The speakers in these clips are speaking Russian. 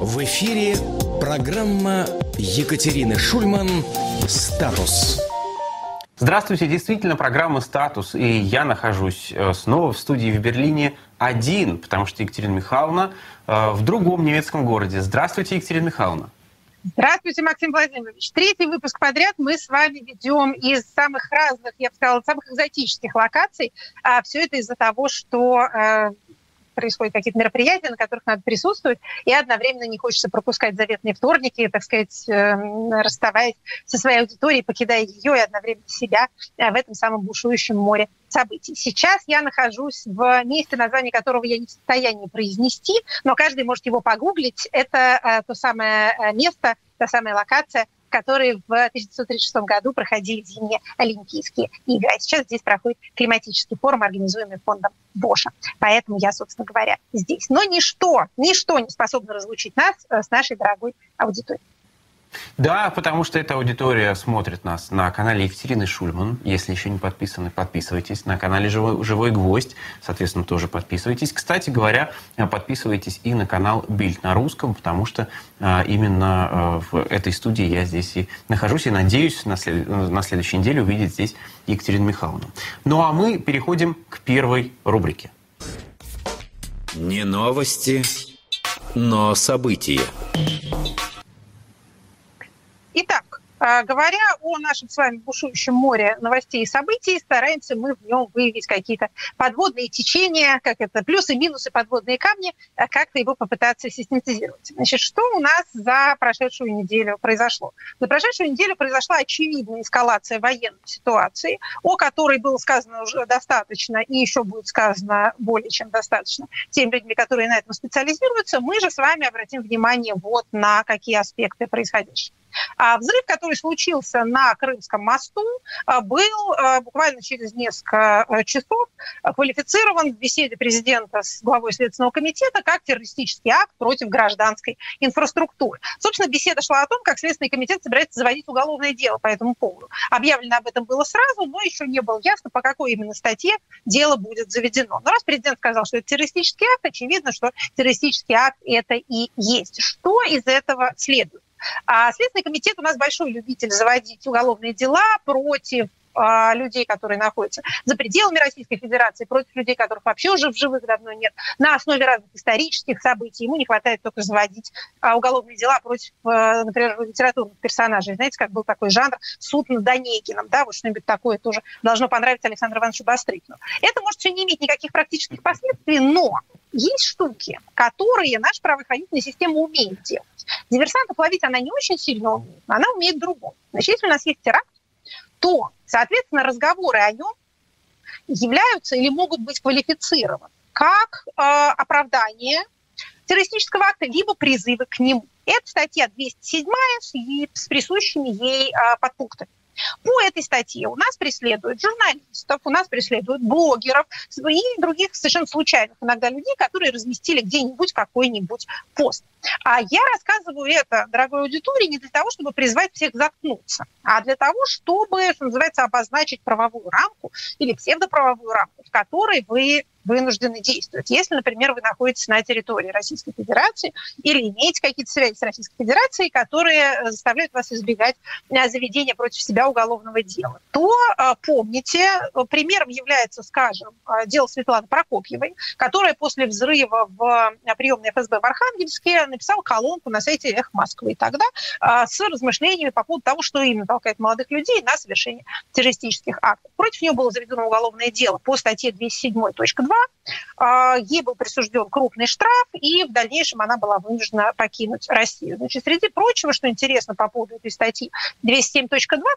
В эфире программа Екатерины Шульман «Статус». Здравствуйте, действительно, программа «Статус», и я нахожусь э, снова в студии в Берлине один, потому что Екатерина Михайловна э, в другом немецком городе. Здравствуйте, Екатерина Михайловна. Здравствуйте, Максим Владимирович. Третий выпуск подряд мы с вами ведем из самых разных, я бы сказала, самых экзотических локаций. А все это из-за того, что э, происходят какие-то мероприятия, на которых надо присутствовать, и одновременно не хочется пропускать заветные вторники, так сказать, эм, расставаясь со своей аудиторией, покидая ее и одновременно себя э, в этом самом бушующем море событий. Сейчас я нахожусь в месте, название которого я не в состоянии произнести, но каждый может его погуглить. Это э, то самое э, место, та самая локация, которые в 1936 году проходили зимние Олимпийские игры. А сейчас здесь проходит климатический форум, организуемый фондом Боша. Поэтому я, собственно говоря, здесь. Но ничто, ничто не способно разлучить нас э, с нашей дорогой аудиторией. Да, потому что эта аудитория смотрит нас на канале Екатерины Шульман. Если еще не подписаны, подписывайтесь. На канале Живой, Живой Гвоздь, соответственно, тоже подписывайтесь. Кстати говоря, подписывайтесь и на канал Бильд на русском, потому что а, именно а, в этой студии я здесь и нахожусь. И надеюсь на, след... на следующей неделе увидеть здесь Екатерину Михайловну. Ну а мы переходим к первой рубрике. Не новости, но события. Итак, а, говоря о нашем с вами бушующем море новостей и событий, стараемся мы в нем выявить какие-то подводные течения, как это, плюсы, минусы, подводные камни, а как-то его попытаться систематизировать. Значит, что у нас за прошедшую неделю произошло? За прошедшую неделю произошла очевидная эскалация военной ситуации, о которой было сказано уже достаточно и еще будет сказано более чем достаточно тем людьми, которые на этом специализируются. Мы же с вами обратим внимание вот на какие аспекты происходящего. А взрыв, который случился на Крымском мосту, а, был а, буквально через несколько часов квалифицирован в беседе президента с главой Следственного комитета как террористический акт против гражданской инфраструктуры. Собственно, беседа шла о том, как Следственный комитет собирается заводить уголовное дело по этому поводу. Объявлено об этом было сразу, но еще не было ясно, по какой именно статье дело будет заведено. Но раз президент сказал, что это террористический акт, очевидно, что террористический акт это и есть. Что из этого следует? А Следственный комитет у нас большой любитель заводить уголовные дела против а, людей, которые находятся за пределами Российской Федерации, против людей, которых вообще уже в живых давно нет, на основе разных исторических событий. Ему не хватает только заводить а, уголовные дела против, а, например, литературных персонажей. Знаете, как был такой жанр «Суд над Онегином», да, вот что-нибудь такое тоже должно понравиться Александру Ивановичу Бастрыкину. Это может все не иметь никаких практических последствий, но есть штуки, которые наша правоохранительная система умеет делать. Диверсантов ловить она не очень сильно умеет, она умеет другое. Значит, если у нас есть теракт, то, соответственно, разговоры о нем являются или могут быть квалифицированы как э, оправдание террористического акта, либо призывы к нему. Это статья 207 с, с присущими ей э, подпунктами. По этой статье у нас преследуют журналистов, у нас преследуют блогеров и других совершенно случайных иногда людей, которые разместили где-нибудь какой-нибудь пост. А я рассказываю это, дорогой аудитории, не для того, чтобы призвать всех заткнуться, а для того, чтобы, что называется, обозначить правовую рамку или псевдоправовую рамку, в которой вы вынуждены действовать. Если, например, вы находитесь на территории Российской Федерации или имеете какие-то связи с Российской Федерацией, которые э, заставляют вас избегать э, заведения против себя уголовного дела, то э, помните, примером является, скажем, дело Светланы Прокопьевой, которая после взрыва в приемной ФСБ в Архангельске написала колонку на сайте «Эх Москвы» тогда с размышлениями по поводу того, что именно толкает молодых людей на совершение террористических актов. Против нее было заведено уголовное дело по статье 207.2 а, ей был присужден крупный штраф, и в дальнейшем она была вынуждена покинуть Россию. Значит, среди прочего, что интересно по поводу этой статьи 207.2,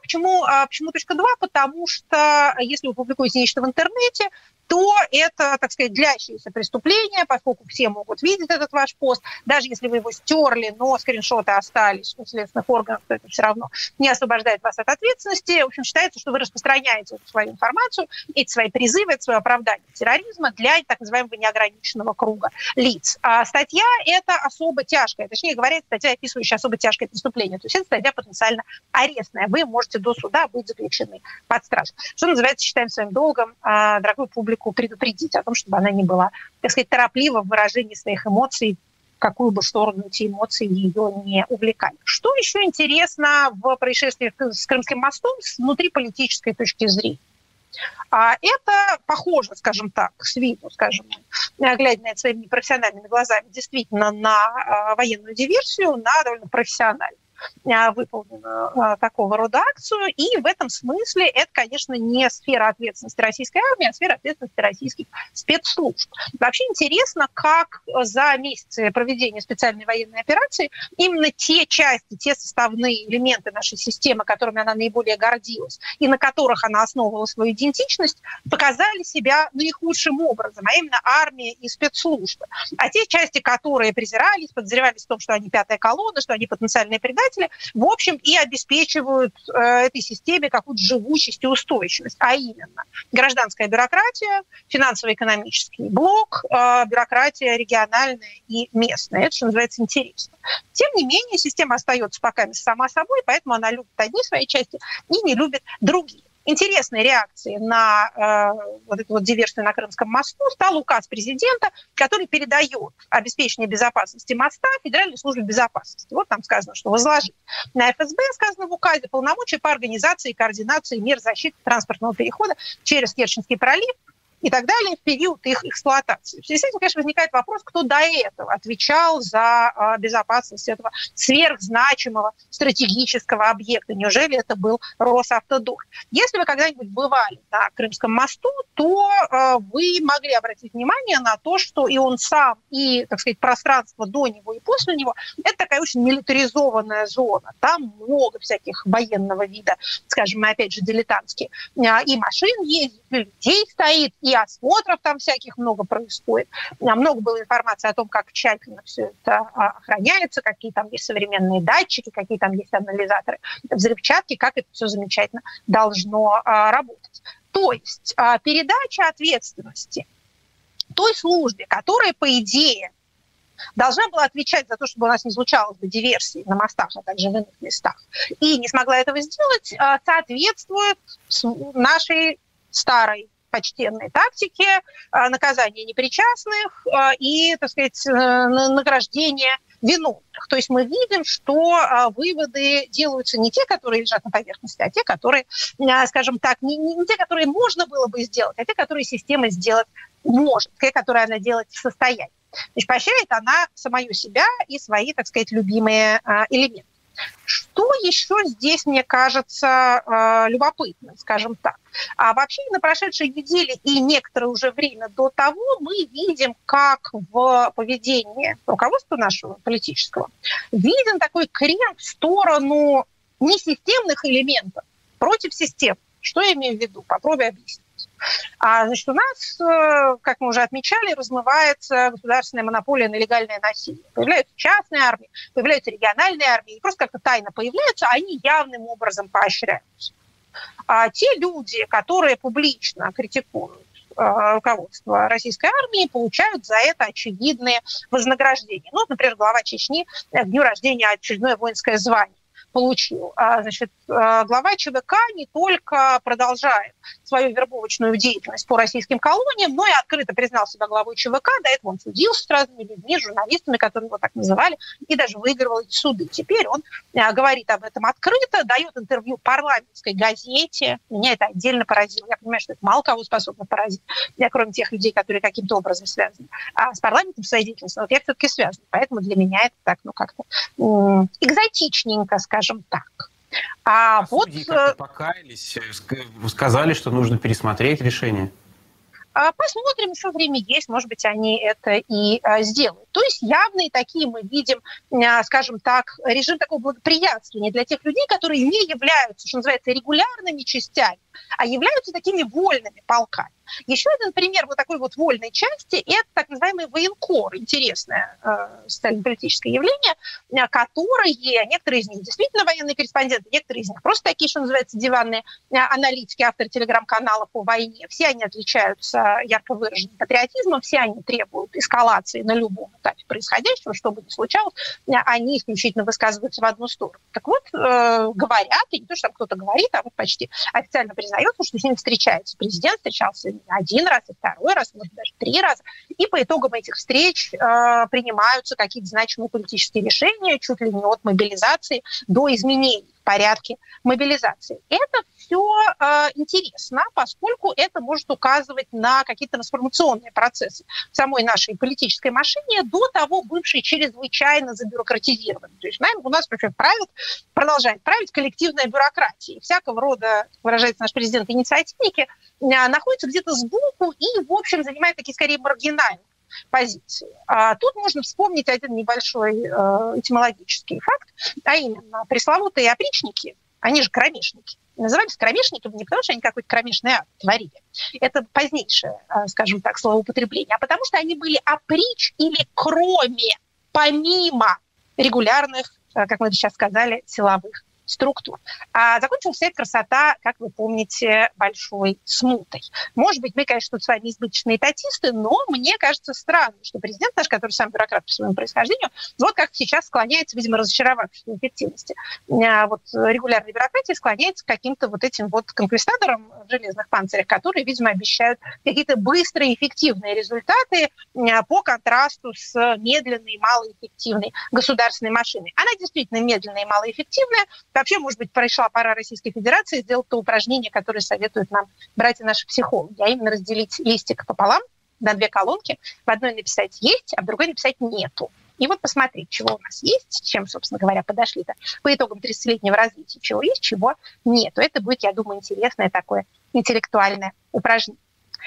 почему, а, почему точка 2? Потому что если вы публикуете нечто в интернете, то это, так сказать, длящееся преступление, поскольку все могут видеть этот ваш пост. Даже если вы его стерли, но скриншоты остались у следственных органов, то это все равно не освобождает вас от ответственности. В общем, считается, что вы распространяете эту свою информацию, эти свои призывы, это свое оправдание терроризма для так называемого неограниченного круга лиц. А статья – это особо тяжкая, точнее говоря, статья, описывающая особо тяжкое преступление. То есть это статья потенциально арестная. Вы можете до суда быть заключены под стражу. Что называется, считаем своим долгом, а, дорогую публику, предупредить о том, чтобы она не была, так сказать, тороплива в выражении своих эмоций какую бы сторону эти эмоции ее не увлекали. Что еще интересно в происшествии с Крымским мостом с внутриполитической точки зрения? А это похоже, скажем так, с виду, скажем, глядя на это своими профессиональными глазами, действительно на а, военную диверсию, на довольно профессиональную. А, выполненную а, такого рода акцию. И в этом смысле это, конечно, не сфера ответственности российской армии, а сфера ответственности российских спецслужб. Вообще интересно, как за месяцы проведения специальной военной операции именно те части, те составные элементы нашей системы, которыми она наиболее гордилась, и на которых она основывала свою идентичность, показали себя наихудшим образом, а именно армия и спецслужбы. А те части, которые презирались, подозревались в том, что они пятая колонна, что они потенциальные предатели, предприниматели, в общем, и обеспечивают э, этой системе какую-то живучесть и устойчивость. А именно гражданская бюрократия, финансово-экономический блок, э, бюрократия региональная и местная. Это, что называется, интересно. Тем не менее, система остается пока сама собой, поэтому она любит одни свои части и не любит другие интересной реакцией на э, вот эту вот диверсию на Крымском мосту стал указ президента, который передает обеспечение безопасности моста Федеральной службе безопасности. Вот там сказано, что возложить на ФСБ, сказано в указе, полномочия по организации и координации мер защиты транспортного перехода через Керченский пролив и так далее в период их эксплуатации. В связи с этим, конечно, возникает вопрос, кто до этого отвечал за а, безопасность этого сверхзначимого стратегического объекта. Неужели это был Росавтодор? Если вы когда-нибудь бывали на Крымском мосту, то а, вы могли обратить внимание на то, что и он сам, и, так сказать, пространство до него и после него – это такая очень милитаризованная зона. Там много всяких военного вида, скажем, опять же дилетантские. А, и машин ездит, и людей стоит, и и осмотров там всяких много происходит. Много было информации о том, как тщательно все это а, охраняется, какие там есть современные датчики, какие там есть анализаторы взрывчатки, как это все замечательно должно а, работать. То есть а, передача ответственности той службе, которая, по идее, должна была отвечать за то, чтобы у нас не случалось бы диверсии на мостах, а также в иных местах, и не смогла этого сделать, соответствует нашей старой почтенной тактики а, наказания непричастных а, и, так сказать, э, награждения виновных. То есть мы видим, что а, выводы делаются не те, которые лежат на поверхности, а те, которые, скажем так, не, не те, которые можно было бы сделать, а те, которые система сделать может, те, которые она делать в состоянии. Значит, поощряет она самую себя и свои, так сказать, любимые элементы. Что еще здесь, мне кажется, э, любопытно, скажем так? А вообще на прошедшей неделе и некоторое уже время до того мы видим, как в поведении руководства нашего политического виден такой крен в сторону несистемных элементов против систем. Что я имею в виду? Попробую объяснить. А, значит, у нас, э, как мы уже отмечали, размывается государственная монополия на легальное насилие. Появляются частные армии, появляются региональные армии, и просто как-то тайно появляются, а они явным образом поощряются. А те люди, которые публично критикуют э, руководство российской армии получают за это очевидные вознаграждения. Ну, например, глава Чечни к дню рождения очередное воинское звание получил. А, значит, а, глава ЧВК не только продолжает свою вербовочную деятельность по российским колониям, но и открыто признал себя главой ЧВК. До этого он судился с разными людьми, журналистами, которые его так называли, и даже выигрывал эти суды. Теперь он а, говорит об этом открыто, дает интервью парламентской газете. Меня это отдельно поразило. Я понимаю, что это мало кого способно поразить, я, кроме тех людей, которые каким-то образом связаны а с парламентом своей деятельности. Вот я все-таки связана. Поэтому для меня это так, ну, как-то экзотичненько, скажем так. А, а вот... Судьи как-то э, покаялись, э, сказали, что нужно пересмотреть решение. А, посмотрим, еще время есть, может быть, они это и а, сделают. То есть явные такие мы видим, а, скажем так, режим такого благоприятствования для тех людей, которые не являются, что называется, регулярными частями, а являются такими вольными полками. Еще один пример вот такой вот вольной части – это так называемый военкор, интересное э, социально-политическое явление, э, которые, некоторые из них действительно военные корреспонденты, некоторые из них просто такие, что называется, диванные э, аналитики, авторы телеграм-канала по войне. Все они отличаются ярко выраженным патриотизмом, все они требуют эскалации на любом этапе происходящего, что бы ни случалось, э, они исключительно высказываются в одну сторону. Так вот, э, говорят, и не то, что там кто-то говорит, а вот почти официально признается, что с ними встречается президент, встречался один раз, и второй раз, может, даже три раза. И по итогам этих встреч э, принимаются какие-то значимые политические решения, чуть ли не от мобилизации до изменений порядке мобилизации. Это все э, интересно, поскольку это может указывать на какие-то трансформационные процессы в самой нашей политической машине, до того бывшей чрезвычайно забюрократизированной. То есть нами у нас, например, правит, продолжает править коллективная бюрократия. И всякого рода, выражается наш президент, инициативники э, находятся где-то сбоку и, в общем, занимают такие скорее маргинальные позиции. А тут можно вспомнить один небольшой э, этимологический факт, а именно пресловутые опричники, они же кромешники, назывались кромешниками не потому, что они какой-то кромешный акт творили. Это позднейшее, э, скажем так, словоупотребление, а потому что они были оприч или кроме, помимо регулярных, э, как мы сейчас сказали, силовых структур. А закончилась вся эта красота, как вы помните, большой смутой. Может быть, мы, конечно, тут с вами избыточные татисты, но мне кажется странно, что президент наш, который сам бюрократ по своему происхождению, вот как сейчас склоняется, видимо, разочаровавшись в эффективности а вот регулярной бюрократии, склоняется к каким-то вот этим вот конквистадорам в железных панцирях, которые, видимо, обещают какие-то быстрые, эффективные результаты а, по контрасту с медленной, малоэффективной государственной машиной. Она действительно медленная и малоэффективная, Вообще, может быть, пришла пора Российской Федерации сделать то упражнение, которое советуют нам братья наши психологи, а именно разделить листик пополам на две колонки. В одной написать «есть», а в другой написать «нету». И вот посмотреть, чего у нас есть, чем, собственно говоря, подошли-то по итогам 30-летнего развития, чего есть, чего нету. Это будет, я думаю, интересное такое интеллектуальное упражнение.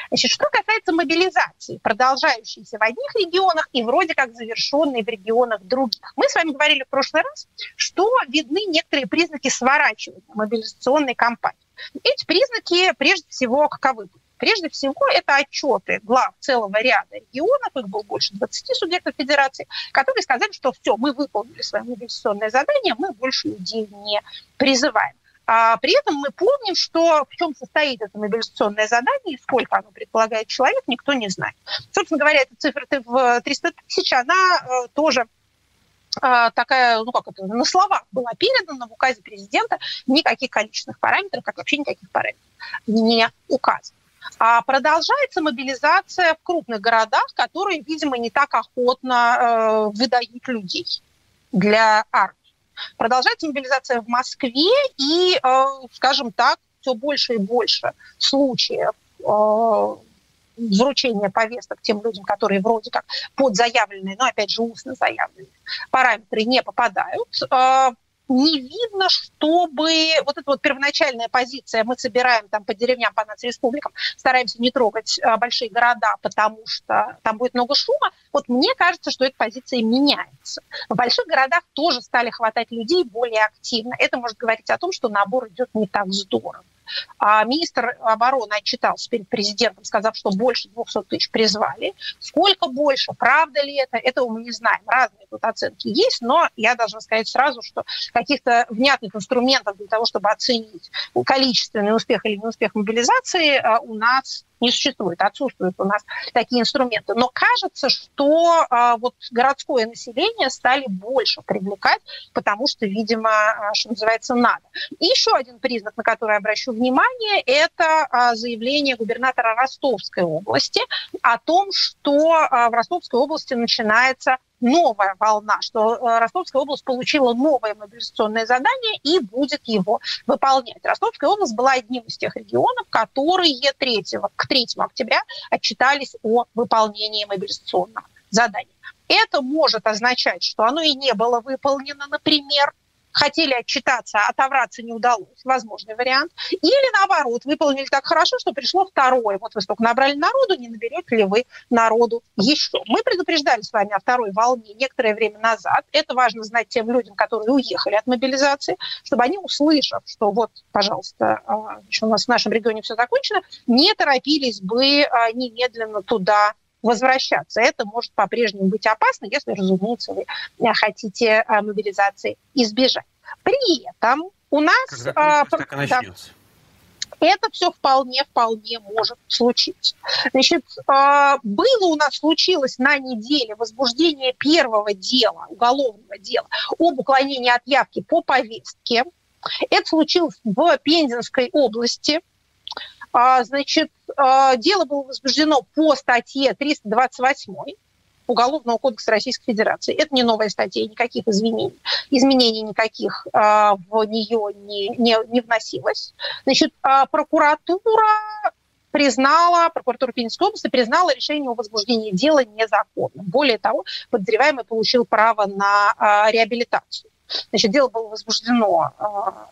Значит, что касается мобилизации, продолжающейся в одних регионах и вроде как завершенной в регионах других. Мы с вами говорили в прошлый раз, что видны некоторые признаки сворачивания мобилизационной кампании. Эти признаки прежде всего каковы? Прежде всего, это отчеты глав целого ряда регионов, их было больше 20 субъектов федерации, которые сказали, что все, мы выполнили свое мобилизационное задание, мы больше людей не призываем. А при этом мы помним, что в чем состоит это мобилизационное задание и сколько оно предполагает человек, никто не знает. Собственно говоря, эта цифра в 300 тысяч, она э, тоже э, такая, ну как это, на словах была передана в указе президента, никаких количественных параметров, как вообще никаких параметров не указано. А продолжается мобилизация в крупных городах, которые, видимо, не так охотно э, выдают людей для армии. Продолжается мобилизация в Москве, и, э, скажем так, все больше и больше случаев э, вручения повесток тем людям, которые вроде как под заявленные, но опять же устно заявленные параметры не попадают. Э, не видно, чтобы вот эта вот первоначальная позиция, мы собираем там по деревням, по нацреспубликам, стараемся не трогать а, большие города, потому что там будет много шума, вот мне кажется, что эта позиция меняется. В больших городах тоже стали хватать людей более активно. Это может говорить о том, что набор идет не так здорово. А министр обороны отчитался перед президентом, сказав, что больше 200 тысяч призвали. Сколько больше, правда ли это, этого мы не знаем. Разные тут оценки есть, но я должна сказать сразу, что каких-то внятных инструментов для того, чтобы оценить количественный успех или неуспех мобилизации а, у нас не существует, отсутствуют у нас такие инструменты. Но кажется, что а, вот городское население стали больше привлекать, потому что, видимо, а, что называется, надо. И еще один признак, на который я обращу внимание, это а, заявление губернатора Ростовской области о том, что а, в Ростовской области начинается новая волна, что э, Ростовская область получила новое мобилизационное задание и будет его выполнять. Ростовская область была одним из тех регионов, которые 3, к 3 октября отчитались о выполнении мобилизационного задания. Это может означать, что оно и не было выполнено, например, хотели отчитаться, отобраться не удалось, возможный вариант. Или наоборот, выполнили так хорошо, что пришло второе. Вот вы столько набрали народу, не наберете ли вы народу еще. Мы предупреждали с вами о второй волне некоторое время назад. Это важно знать тем людям, которые уехали от мобилизации, чтобы они, услышав, что вот, пожалуйста, а, у нас в нашем регионе все закончено, не торопились бы а, немедленно туда возвращаться. Это может по-прежнему быть опасно, если, разумеется, вы э, хотите э, мобилизации избежать. При этом у нас... Когда а, так и. Это все вполне-вполне может случиться. Значит, было у нас, случилось на неделе возбуждение первого дела, уголовного дела, об уклонении от явки по повестке. Это случилось в Пензенской области. А, значит, а, дело было возбуждено по статье 328 Уголовного кодекса Российской Федерации. Это не новая статья, никаких изменений, изменений никаких а, в нее не, не, не вносилось. Значит, прокуратура признала, прокуратура Пензенской области признала решение о возбуждении дела незаконным. Более того, подозреваемый получил право на реабилитацию. Значит, дело было возбуждено э,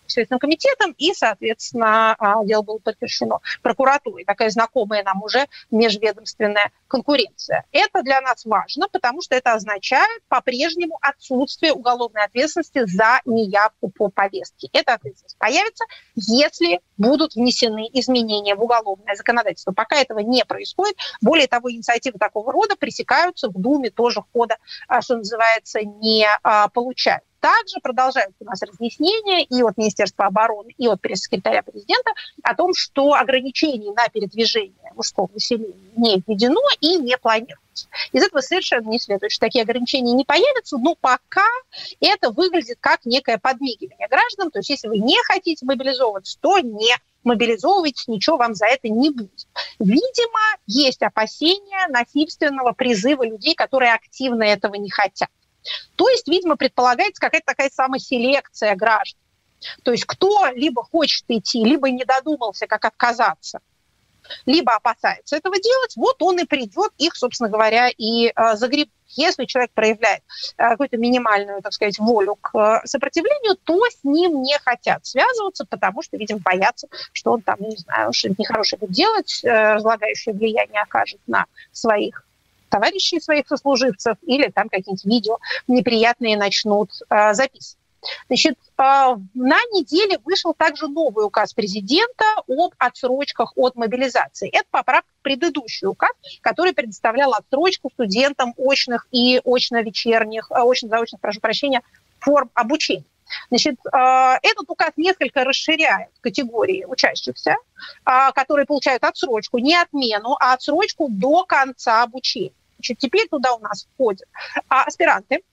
Следственным комитетом, и, соответственно, э, дело было подтверждено прокуратурой. Такая знакомая нам уже межведомственная конкуренция. Это для нас важно, потому что это означает по-прежнему отсутствие уголовной ответственности за неявку по повестке. Эта ответственность появится, если будут внесены изменения в уголовное законодательство. Пока этого не происходит. Более того, инициативы такого рода пресекаются в Думе, тоже хода, что называется, не а, получают. Также продолжаются у нас разъяснения и от Министерства обороны, и от пресс-секретаря президента о том, что ограничений на передвижение мужского населения не введено и не планируется. Из этого совершенно не следует, что такие ограничения не появятся, но пока это выглядит как некое подмигивание граждан. То есть если вы не хотите мобилизовываться, то не мобилизовывайтесь, ничего вам за это не будет. Видимо, есть опасения насильственного призыва людей, которые активно этого не хотят. То есть, видимо, предполагается какая-то такая самоселекция граждан. То есть кто либо хочет идти, либо не додумался, как отказаться, либо опасается этого делать, вот он и придет, их, собственно говоря, и э, загреб. Если человек проявляет э, какую-то минимальную, так сказать, волю к э, сопротивлению, то с ним не хотят связываться, потому что, видимо, боятся, что он там, не знаю, что-нибудь нехорошее будет делать, э, разлагающее влияние окажет на своих товарищей своих сослуживцев или там какие-нибудь видео неприятные начнут э, записывать. Значит, э, на неделе вышел также новый указ президента об отсрочках от мобилизации. Это поправка в предыдущий указ, который предоставлял отсрочку студентам очных и очно-вечерних, э, очно-заочных, прошу прощения, форм обучения. Значит, этот указ несколько расширяет категории учащихся, которые получают отсрочку, не отмену, а отсрочку до конца обучения. Значит, теперь туда у нас входят а, аспиранты,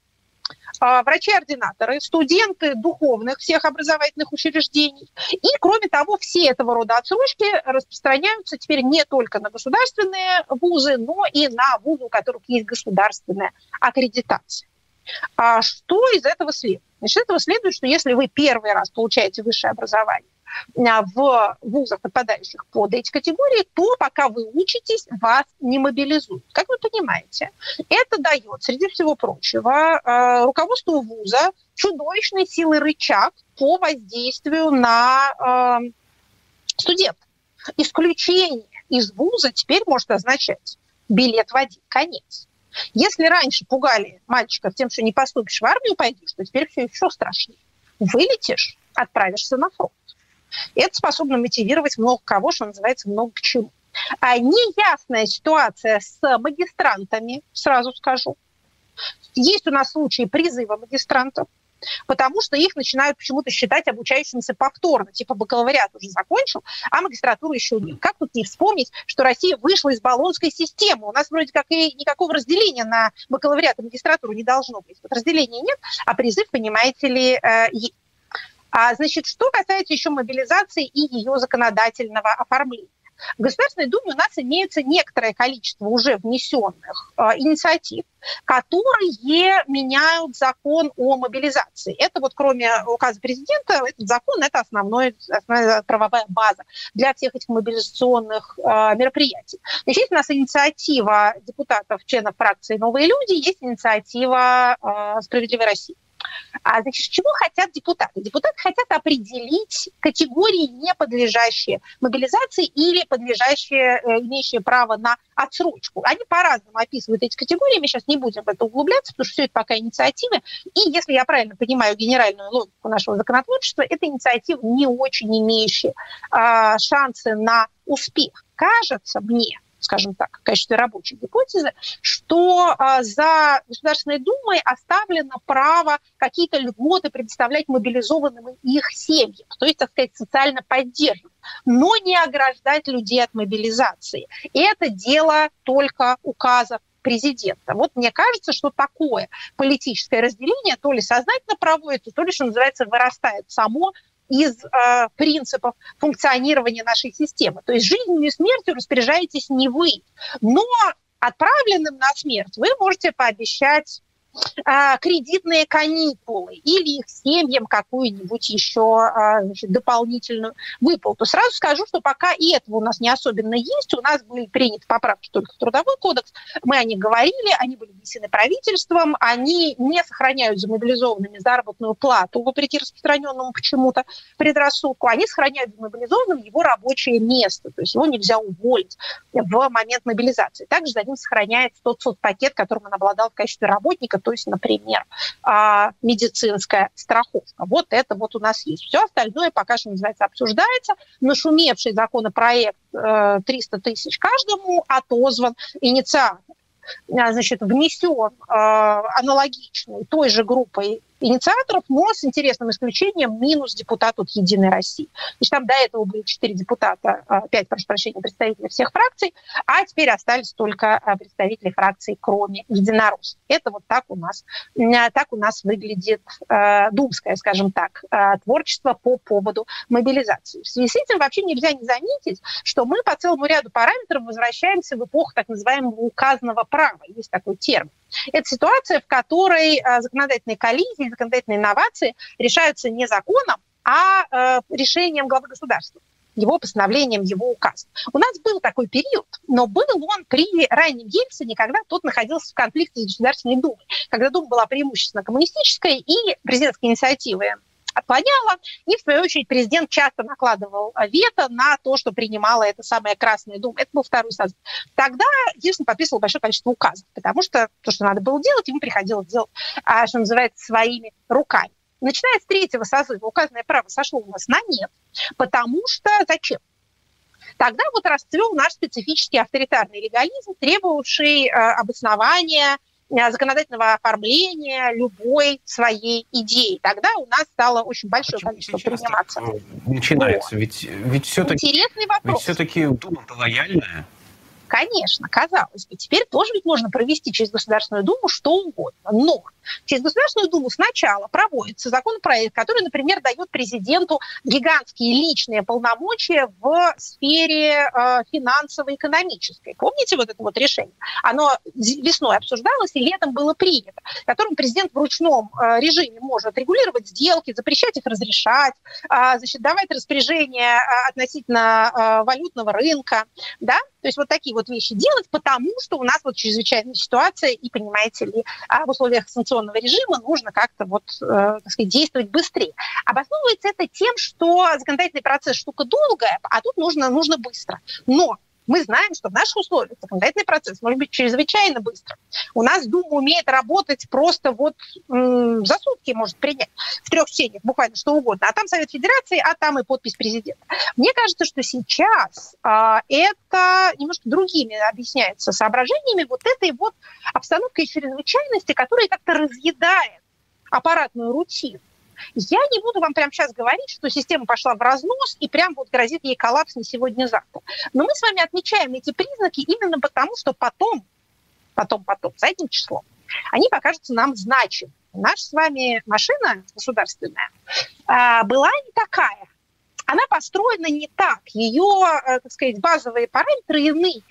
а, врачи-ординаторы, студенты духовных всех образовательных учреждений. И, кроме того, все этого рода отсрочки распространяются теперь не только на государственные вузы, но и на вузы, у которых есть государственная аккредитация. А что из этого следует? Значит, из этого следует, что если вы первый раз получаете высшее образование в вузах, подпадающих под эти категории, то пока вы учитесь, вас не мобилизуют. Как вы понимаете, это дает, среди всего прочего, а, руководству вуза чудовищной силы рычаг по воздействию на а, студентов. Исключение из вуза теперь может означать билет в один конец. Если раньше пугали мальчиков тем, что не поступишь в армию, пойдешь, то теперь все еще страшнее. Вылетишь, отправишься на фронт. Это способно мотивировать много кого, что называется, много к чему. А неясная ситуация с магистрантами, сразу скажу. Есть у нас случаи призыва магистрантов, потому что их начинают почему-то считать обучающимся повторно. Типа бакалавриат уже закончил, а магистратуру еще нет. Как тут не вспомнить, что Россия вышла из баллонской системы? У нас вроде как и никакого разделения на бакалавриат и магистратуру не должно быть. Вот разделения нет, а призыв, понимаете ли, э, а, значит, что касается еще мобилизации и ее законодательного оформления. В Государственной Думе у нас имеется некоторое количество уже внесенных э, инициатив, которые меняют закон о мобилизации. Это вот кроме указа президента, этот закон – это основной, основная правовая база для всех этих мобилизационных э, мероприятий. Значит, есть у нас инициатива депутатов, членов фракции «Новые люди», есть инициатива э, «Справедливой России». А, значит, чего хотят депутаты? Депутаты хотят определить категории, не подлежащие мобилизации или подлежащие, э, имеющие право на отсрочку. Они по-разному описывают эти категории, мы сейчас не будем в это углубляться, потому что все это пока инициативы. И если я правильно понимаю генеральную логику нашего законотворчества, это инициатива не очень имеющая э, шансы на успех. Кажется мне, скажем так, в качестве рабочей гипотезы, что а, за Государственной Думой оставлено право какие-то льготы предоставлять мобилизованным их семьям, то есть, так сказать, социально поддерживать, но не ограждать людей от мобилизации. И это дело только указов президента. Вот мне кажется, что такое политическое разделение то ли сознательно проводится, то ли, что называется, вырастает само из э, принципов функционирования нашей системы. То есть жизнью и смертью распоряжаетесь не вы, но отправленным на смерть вы можете пообещать а, кредитные каникулы или их семьям какую-нибудь еще а, значит, дополнительную выплату. Сразу скажу, что пока и этого у нас не особенно есть. У нас были приняты поправки только в Трудовой кодекс. Мы о них говорили, они были внесены правительством. Они не сохраняют за заработную плату, вопреки распространенному почему-то предрассудку. Они сохраняют за его рабочее место. То есть его нельзя уволить в момент мобилизации. Также за ним сохраняется тот соцпакет, которым он обладал в качестве работника, то есть, например, а, медицинская страховка. Вот это вот у нас есть. Все остальное пока что, называется, обсуждается. Нашумевший законопроект 300 э, тысяч каждому отозван инициатор значит, внесен э, аналогичной той же группой инициаторов, но с интересным исключением минус депутат от «Единой России». То есть там до этого были четыре депутата, а, пять, прошу прощения, представителей всех фракций, а теперь остались только а, представители фракций, кроме единороссов. Это вот так у нас, так у нас выглядит э, думское, скажем так, э, творчество по поводу мобилизации. В связи с этим вообще нельзя не заметить, что мы по целому ряду параметров возвращаемся в эпоху так называемого указанного права. Есть такой термин. Это ситуация, в которой законодательные коллизии, законодательные инновации решаются не законом, а э, решением главы государства его постановлением, его указом. У нас был такой период, но был он при раннем Ельцине, когда тот находился в конфликте с Государственной Думой, когда Дума была преимущественно коммунистической, и президентские инициативы отклоняла. И, в свою очередь, президент часто накладывал вето на то, что принимала эта самая Красная Дума. Это был второй созыв. Тогда Ельцин подписывал большое количество указов, потому что то, что надо было делать, ему приходилось делать, а, что называется, своими руками. Начиная с третьего созыва указанное право сошло у нас на нет, потому что зачем? Тогда вот расцвел наш специфический авторитарный легализм, требовавший э, обоснования законодательного оформления любой своей идеи. Тогда у нас стало очень большое Почему количество приниматься. Начинается, вот. ведь, ведь все-таки, Интересный вопрос. Ведь все-таки Дума-то лояльная. Конечно, казалось бы, теперь тоже ведь можно провести через Государственную Думу что угодно. Но через Государственную Думу сначала проводится законопроект, который, например, дает президенту гигантские личные полномочия в сфере э, финансово-экономической. Помните вот это вот решение? Оно весной обсуждалось и летом было принято, которым президент в ручном э, режиме может регулировать сделки, запрещать их разрешать, э, значит, давать распоряжения э, относительно э, валютного рынка, да, то есть вот такие вот вещи делать, потому что у нас вот чрезвычайная ситуация, и, понимаете ли, а в условиях санкционного режима нужно как-то вот, э, так сказать, действовать быстрее. Обосновывается это тем, что законодательный процесс штука долгая, а тут нужно, нужно быстро. Но мы знаем, что в наших условиях законодательный процесс может быть чрезвычайно быстро. У нас Дума умеет работать просто вот м- за сутки может принять в трех чтениях буквально что угодно. А там Совет Федерации, а там и подпись президента. Мне кажется, что сейчас а, это немножко другими объясняется соображениями вот этой вот обстановкой чрезвычайности, которая как-то разъедает аппаратную рутину. Я не буду вам прямо сейчас говорить, что система пошла в разнос и прям вот грозит ей коллапс не сегодня-завтра. Но мы с вами отмечаем эти признаки именно потому, что потом, потом, потом, задним числом, они покажутся нам значимыми. Наша с вами машина государственная а, была не такая. Она построена не так. Ее, э, так сказать, базовые параметры иные.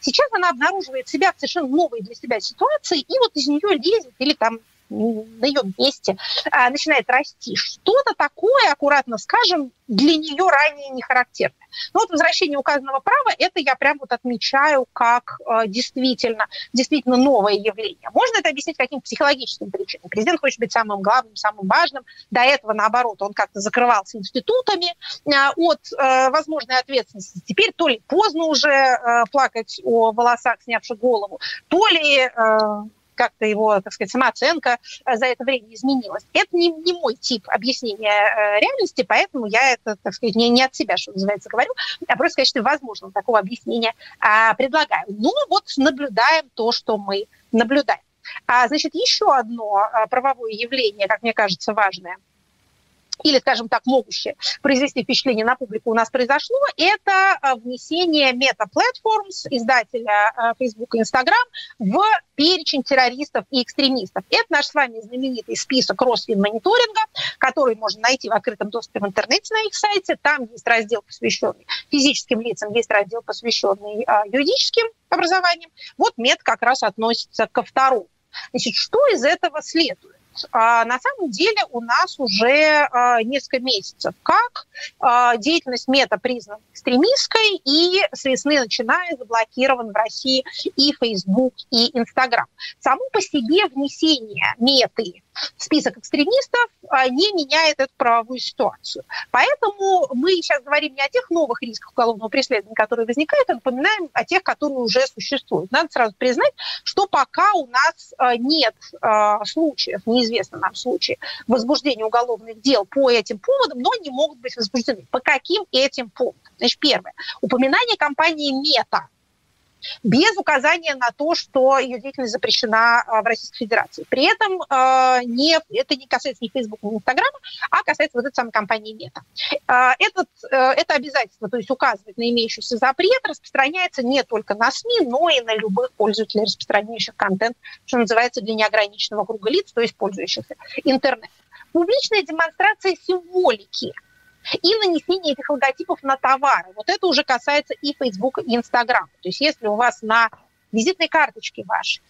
Сейчас она обнаруживает себя в совершенно новой для себя ситуации, и вот из нее лезет или там на ее месте а, начинает расти. Что-то такое, аккуратно скажем, для нее ранее не характерное. Но вот возвращение указанного права, это я прям вот отмечаю как э, действительно, действительно новое явление. Можно это объяснить каким-то психологическим причинам. Президент хочет быть самым главным, самым важным. До этого, наоборот, он как-то закрывался институтами э, от э, возможной ответственности. Теперь то ли поздно уже э, плакать о волосах, снявших голову, то ли э, как-то его, так сказать, самооценка э, за это время изменилась. Это не, не мой тип объяснения э, реальности, поэтому я это, так сказать, не, не от себя, что называется, говорю, а просто в возможного такого объяснения а, предлагаю. Ну вот наблюдаем то, что мы наблюдаем. А, значит, еще одно а, правовое явление, как мне кажется, важное или, скажем так, могущее произвести впечатление на публику у нас произошло, это а, внесение Meta Platforms, издателя а, Facebook и Instagram, в перечень террористов и экстремистов. Это наш с вами знаменитый список Росфинмониторинга, который можно найти в открытом доступе в интернете на их сайте. Там есть раздел, посвященный физическим лицам, есть раздел, посвященный а, юридическим образованиям. Вот МЕД как раз относится ко второму. Значит, что из этого следует? А, на самом деле у нас уже а, несколько месяцев как а, деятельность мета признана экстремистской и с весны начиная заблокирован в России и Facebook, и Instagram. Само по себе внесение меты список экстремистов не меняет эту правовую ситуацию. Поэтому мы сейчас говорим не о тех новых рисках уголовного преследования, которые возникают, а напоминаем о тех, которые уже существуют. Надо сразу признать, что пока у нас а, нет а, случаев, неизвестно нам случаев возбуждения уголовных дел по этим поводам, но они могут быть возбуждены. По каким этим пунктам? Значит, первое. Упоминание компании «Мета» без указания на то, что ее деятельность запрещена а, в Российской Федерации. При этом а, не, это не касается ни Facebook, ни Instagram, а касается вот этой самой компании Мета. Этот, э, это обязательство, то есть указывать на имеющийся запрет, распространяется не только на СМИ, но и на любых пользователей, распространяющих контент, что называется, для неограниченного круга лиц, то есть пользующихся интернетом. Публичная демонстрация символики – и нанесение этих логотипов на товары. Вот это уже касается и Facebook, и Instagram. То есть если у вас на визитной карточке вашей,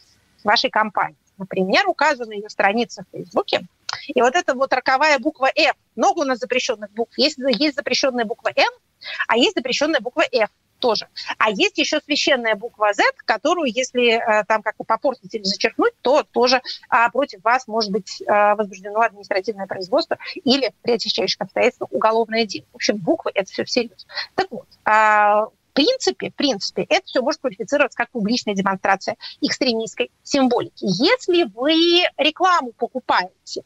вашей компании, например, указана ее страница в Фейсбуке, и вот эта вот роковая буква F, много у нас запрещенных букв, есть, есть запрещенная буква N, а есть запрещенная буква F тоже. А есть еще священная буква Z, которую, если э, там как-то попортить или зачеркнуть, то тоже э, против вас может быть э, возбуждено административное производство или при отягчающих обстоятельствах уголовное дело. В общем, буквы – это все всерьез. Так вот, э, в принципе, в принципе, это все может квалифицироваться как публичная демонстрация экстремистской символики. Если вы рекламу покупаете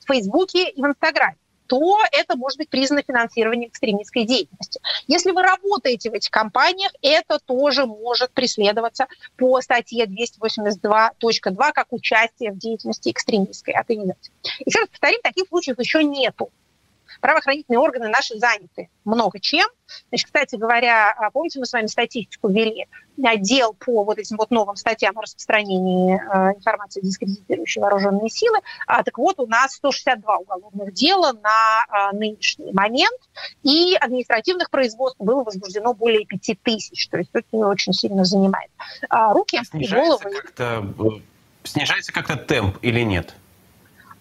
в Фейсбуке и в Инстаграме, то это может быть признано финансированием экстремистской деятельности. Если вы работаете в этих компаниях, это тоже может преследоваться по статье 282.2 как участие в деятельности экстремистской организации. Еще раз повторим, таких случаев еще нету правоохранительные органы наши заняты много чем. Значит, кстати говоря, а, помните, мы с вами статистику ввели, отдел по вот этим вот новым статьям о распространении э, информации, дискредитирующей вооруженные силы. А, так вот, у нас 162 уголовных дела на э, нынешний момент, и административных производств было возбуждено более 5000, то есть это очень сильно занимает а, руки снижается и головы. Как-то, э, снижается как-то темп или нет?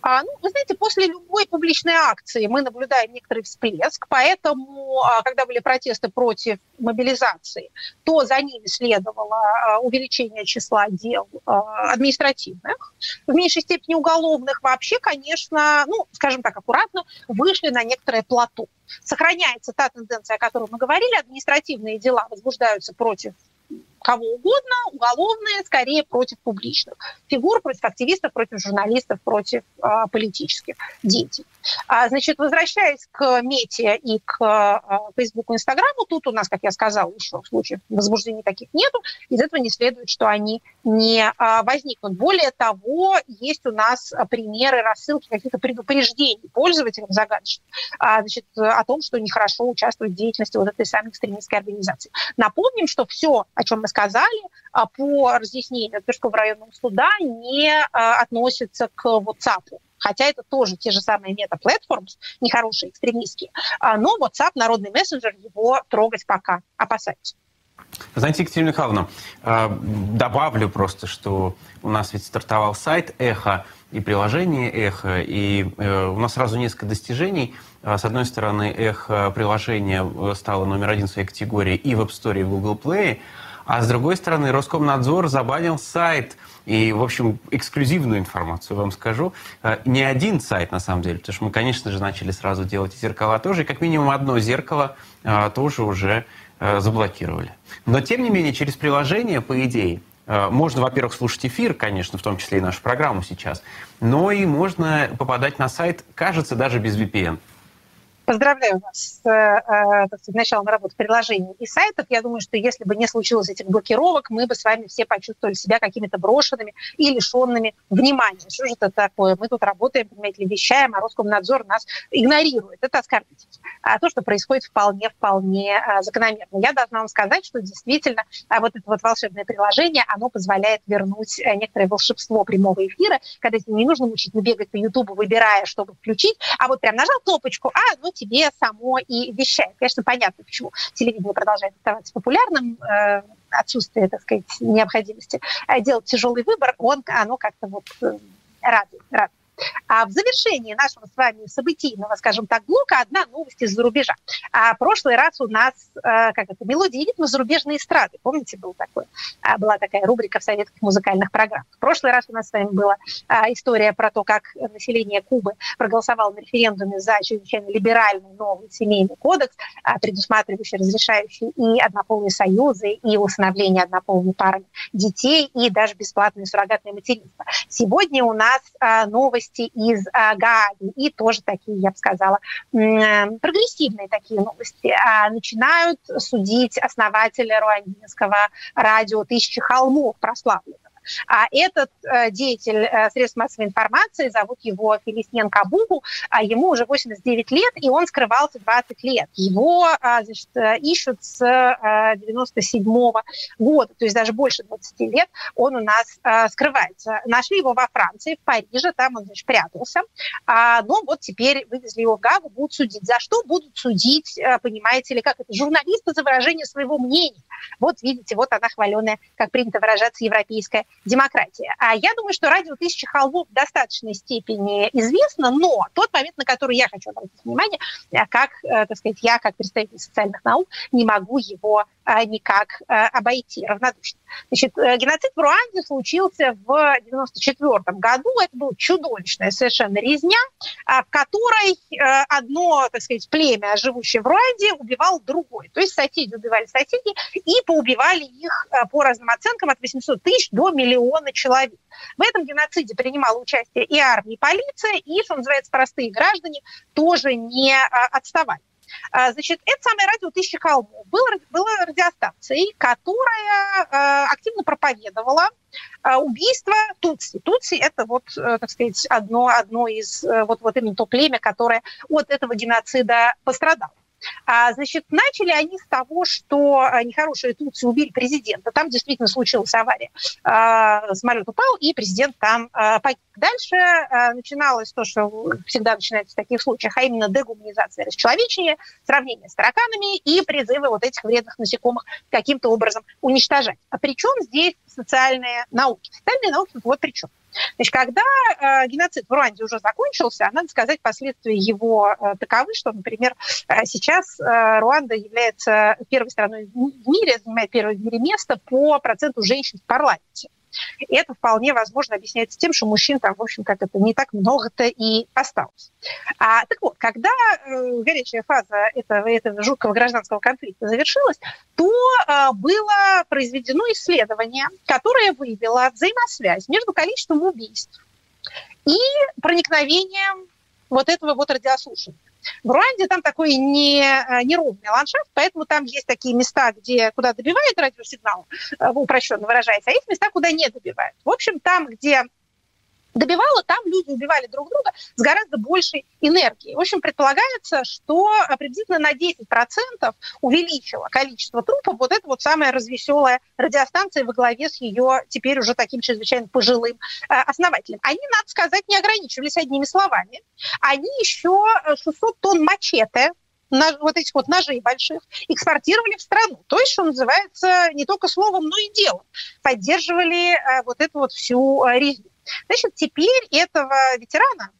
А, ну, вы знаете, после любой публичной акции мы наблюдаем некоторый всплеск, поэтому, а, когда были протесты против мобилизации, то за ними следовало а, увеличение числа дел а, административных, в меньшей степени уголовных. Вообще, конечно, ну, скажем так, аккуратно, вышли на некоторое плато. Сохраняется та тенденция, о которой мы говорили, административные дела возбуждаются против кого угодно, уголовные, скорее против публичных фигур, против активистов, против журналистов, против э, политических деятелей. А, значит, возвращаясь к Мете и к э, Фейсбуку, Инстаграму, тут у нас, как я сказала, еще случаев возбуждений таких нету. Из этого не следует, что они не э, возникнут. Более того, есть у нас примеры рассылки каких-то предупреждений пользователям загадочных а, значит, о том, что нехорошо участвовать в деятельности вот этой самой экстремистской организации. Напомним, что все, о чем мы сказали, а, по разъяснению Тверского районного суда не а, относится к WhatsApp. Хотя это тоже те же самые мета-платформы, нехорошие, экстремистские. А, но WhatsApp, народный мессенджер, его трогать пока опасается. Знаете, Екатерина Михайловна, добавлю просто, что у нас ведь стартовал сайт «Эхо», и приложение «Эхо», и э, у нас сразу несколько достижений. С одной стороны, «Эхо» приложение э, стало номер один в своей категории и в App Store, и в Google Play, а с другой стороны, Роскомнадзор забанил сайт. И, в общем, эксклюзивную информацию вам скажу. Э, не один сайт, на самом деле, потому что мы, конечно же, начали сразу делать зеркала тоже. И как минимум одно зеркало э, тоже уже э, заблокировали. Но, тем не менее, через приложение, по идее, можно, во-первых, слушать эфир, конечно, в том числе и нашу программу сейчас, но и можно попадать на сайт, кажется, даже без VPN. Поздравляю вас с э, сказать, началом работы приложений и сайтов. Я думаю, что если бы не случилось этих блокировок, мы бы с вами все почувствовали себя какими-то брошенными и лишенными внимания. Что же это такое? Мы тут работаем, понимаете, вещаем, а Роскомнадзор нас игнорирует. Это оскорбительно. А то, что происходит вполне-вполне а, закономерно. Я должна вам сказать, что действительно а, вот это вот волшебное приложение, оно позволяет вернуть а, некоторое волшебство прямого эфира, когда тебе не нужно мучительно бегать по Ютубу, выбирая, чтобы включить, а вот прям нажал кнопочку, а оно тебе само и вещает. Конечно, понятно, почему телевидение продолжает оставаться популярным, э, отсутствие, так сказать, необходимости делать тяжелый выбор, он, оно как-то вот э, радует, радует. А в завершении нашего с вами событийного, скажем так, блока одна новость из-за рубежа. А прошлый раз у нас, э, как это, мелодии ритма зарубежной эстрады. Помните, был такой, а, была такая рубрика в советских музыкальных программах. В прошлый раз у нас с вами была а, история про то, как население Кубы проголосовало на референдуме за чрезвычайно либеральный новый семейный кодекс, а, предусматривающий, разрешающий и однополые союзы, и усыновление однополыми парами детей, и даже бесплатное суррогатное материнство. Сегодня у нас новость новости из а, Гааги, и тоже такие, я бы сказала, прогрессивные такие новости. А, начинают судить основателя руандинского радио «Тысячи холмов» прославленного. А этот э, деятель э, средств массовой информации, зовут его Филисненко Бугу, а ему уже 89 лет, и он скрывался 20 лет. Его а, значит, э, ищут с 97 -го года, то есть даже больше 20 лет он у нас скрывается. Нашли его во Франции, в Париже, там он значит, прятался, а, но вот теперь вывезли его в Гагу, будут судить. За что будут судить, понимаете ли, как это, журналисты за выражение своего мнения. Вот видите, вот она хваленая, как принято выражаться, европейская демократия. А я думаю, что радио «Тысячи холмов» в достаточной степени известно, но тот момент, на который я хочу обратить внимание, э, как, э, так сказать, я, как представитель социальных наук, не могу его э, никак обойти равнодушно. Значит, геноцид в Руанде случился в 1994 году. Это была чудовищная совершенно резня, в которой одно, так сказать, племя, живущее в Руанде, убивало другое. То есть соседи убивали соседей и поубивали их по разным оценкам от 800 тысяч до миллиона человек. В этом геноциде принимала участие и армия, и полиция, и, что называется, простые граждане тоже не а, отставали. А, значит, это самое радио «Тысячи холмов» было, было радиостанцией, которая э, активно проповедовала убийство Тутси. Тутси – это вот, э, так сказать, одно, одно из, э, вот, вот именно то племя, которое от этого геноцида пострадало. А, значит, начали они с того, что а, нехорошие Турции убили президента. Там действительно случилась авария. А, самолет упал, и президент там а, погиб. Дальше а, начиналось то, что всегда начинается в таких случаях, а именно дегуманизация, расчеловечения, сравнение с тараканами и призывы вот этих вредных насекомых каким-то образом уничтожать. А при чем здесь социальные науки? Социальные науки вот при чем. Значит, когда э, геноцид в Руанде уже закончился, надо сказать, последствия его э, таковы, что, например, э, сейчас э, Руанда является первой страной в мире, занимает первое в мире место по проценту женщин в парламенте. И это вполне возможно объясняется тем, что мужчин там, в общем, как это не так много-то и осталось. А, так вот, когда э, горячая фаза этого, этого жуткого гражданского конфликта завершилась, то э, было произведено исследование, которое выявило взаимосвязь между количеством убийств и проникновением вот этого вот радиослушания. В Руанде там такой не, э, неровный ландшафт, поэтому там есть такие места, где, куда добивает радиосигнал, э, упрощенно выражаясь, а есть места, куда не добивает. В общем, там, где добивало, там люди убивали друг друга с гораздо большей энергией. В общем, предполагается, что приблизительно на 10% увеличило количество трупов вот эта вот самая развеселая радиостанция во главе с ее теперь уже таким чрезвычайно пожилым э, основателем. Они, надо сказать, не ограничивались одними словами. Они еще 600 тонн мачете вот этих вот ножей больших экспортировали в страну. То есть, что называется, не только словом, но и делом. Поддерживали э, вот эту вот всю э, резню. Значит, теперь этого ветерана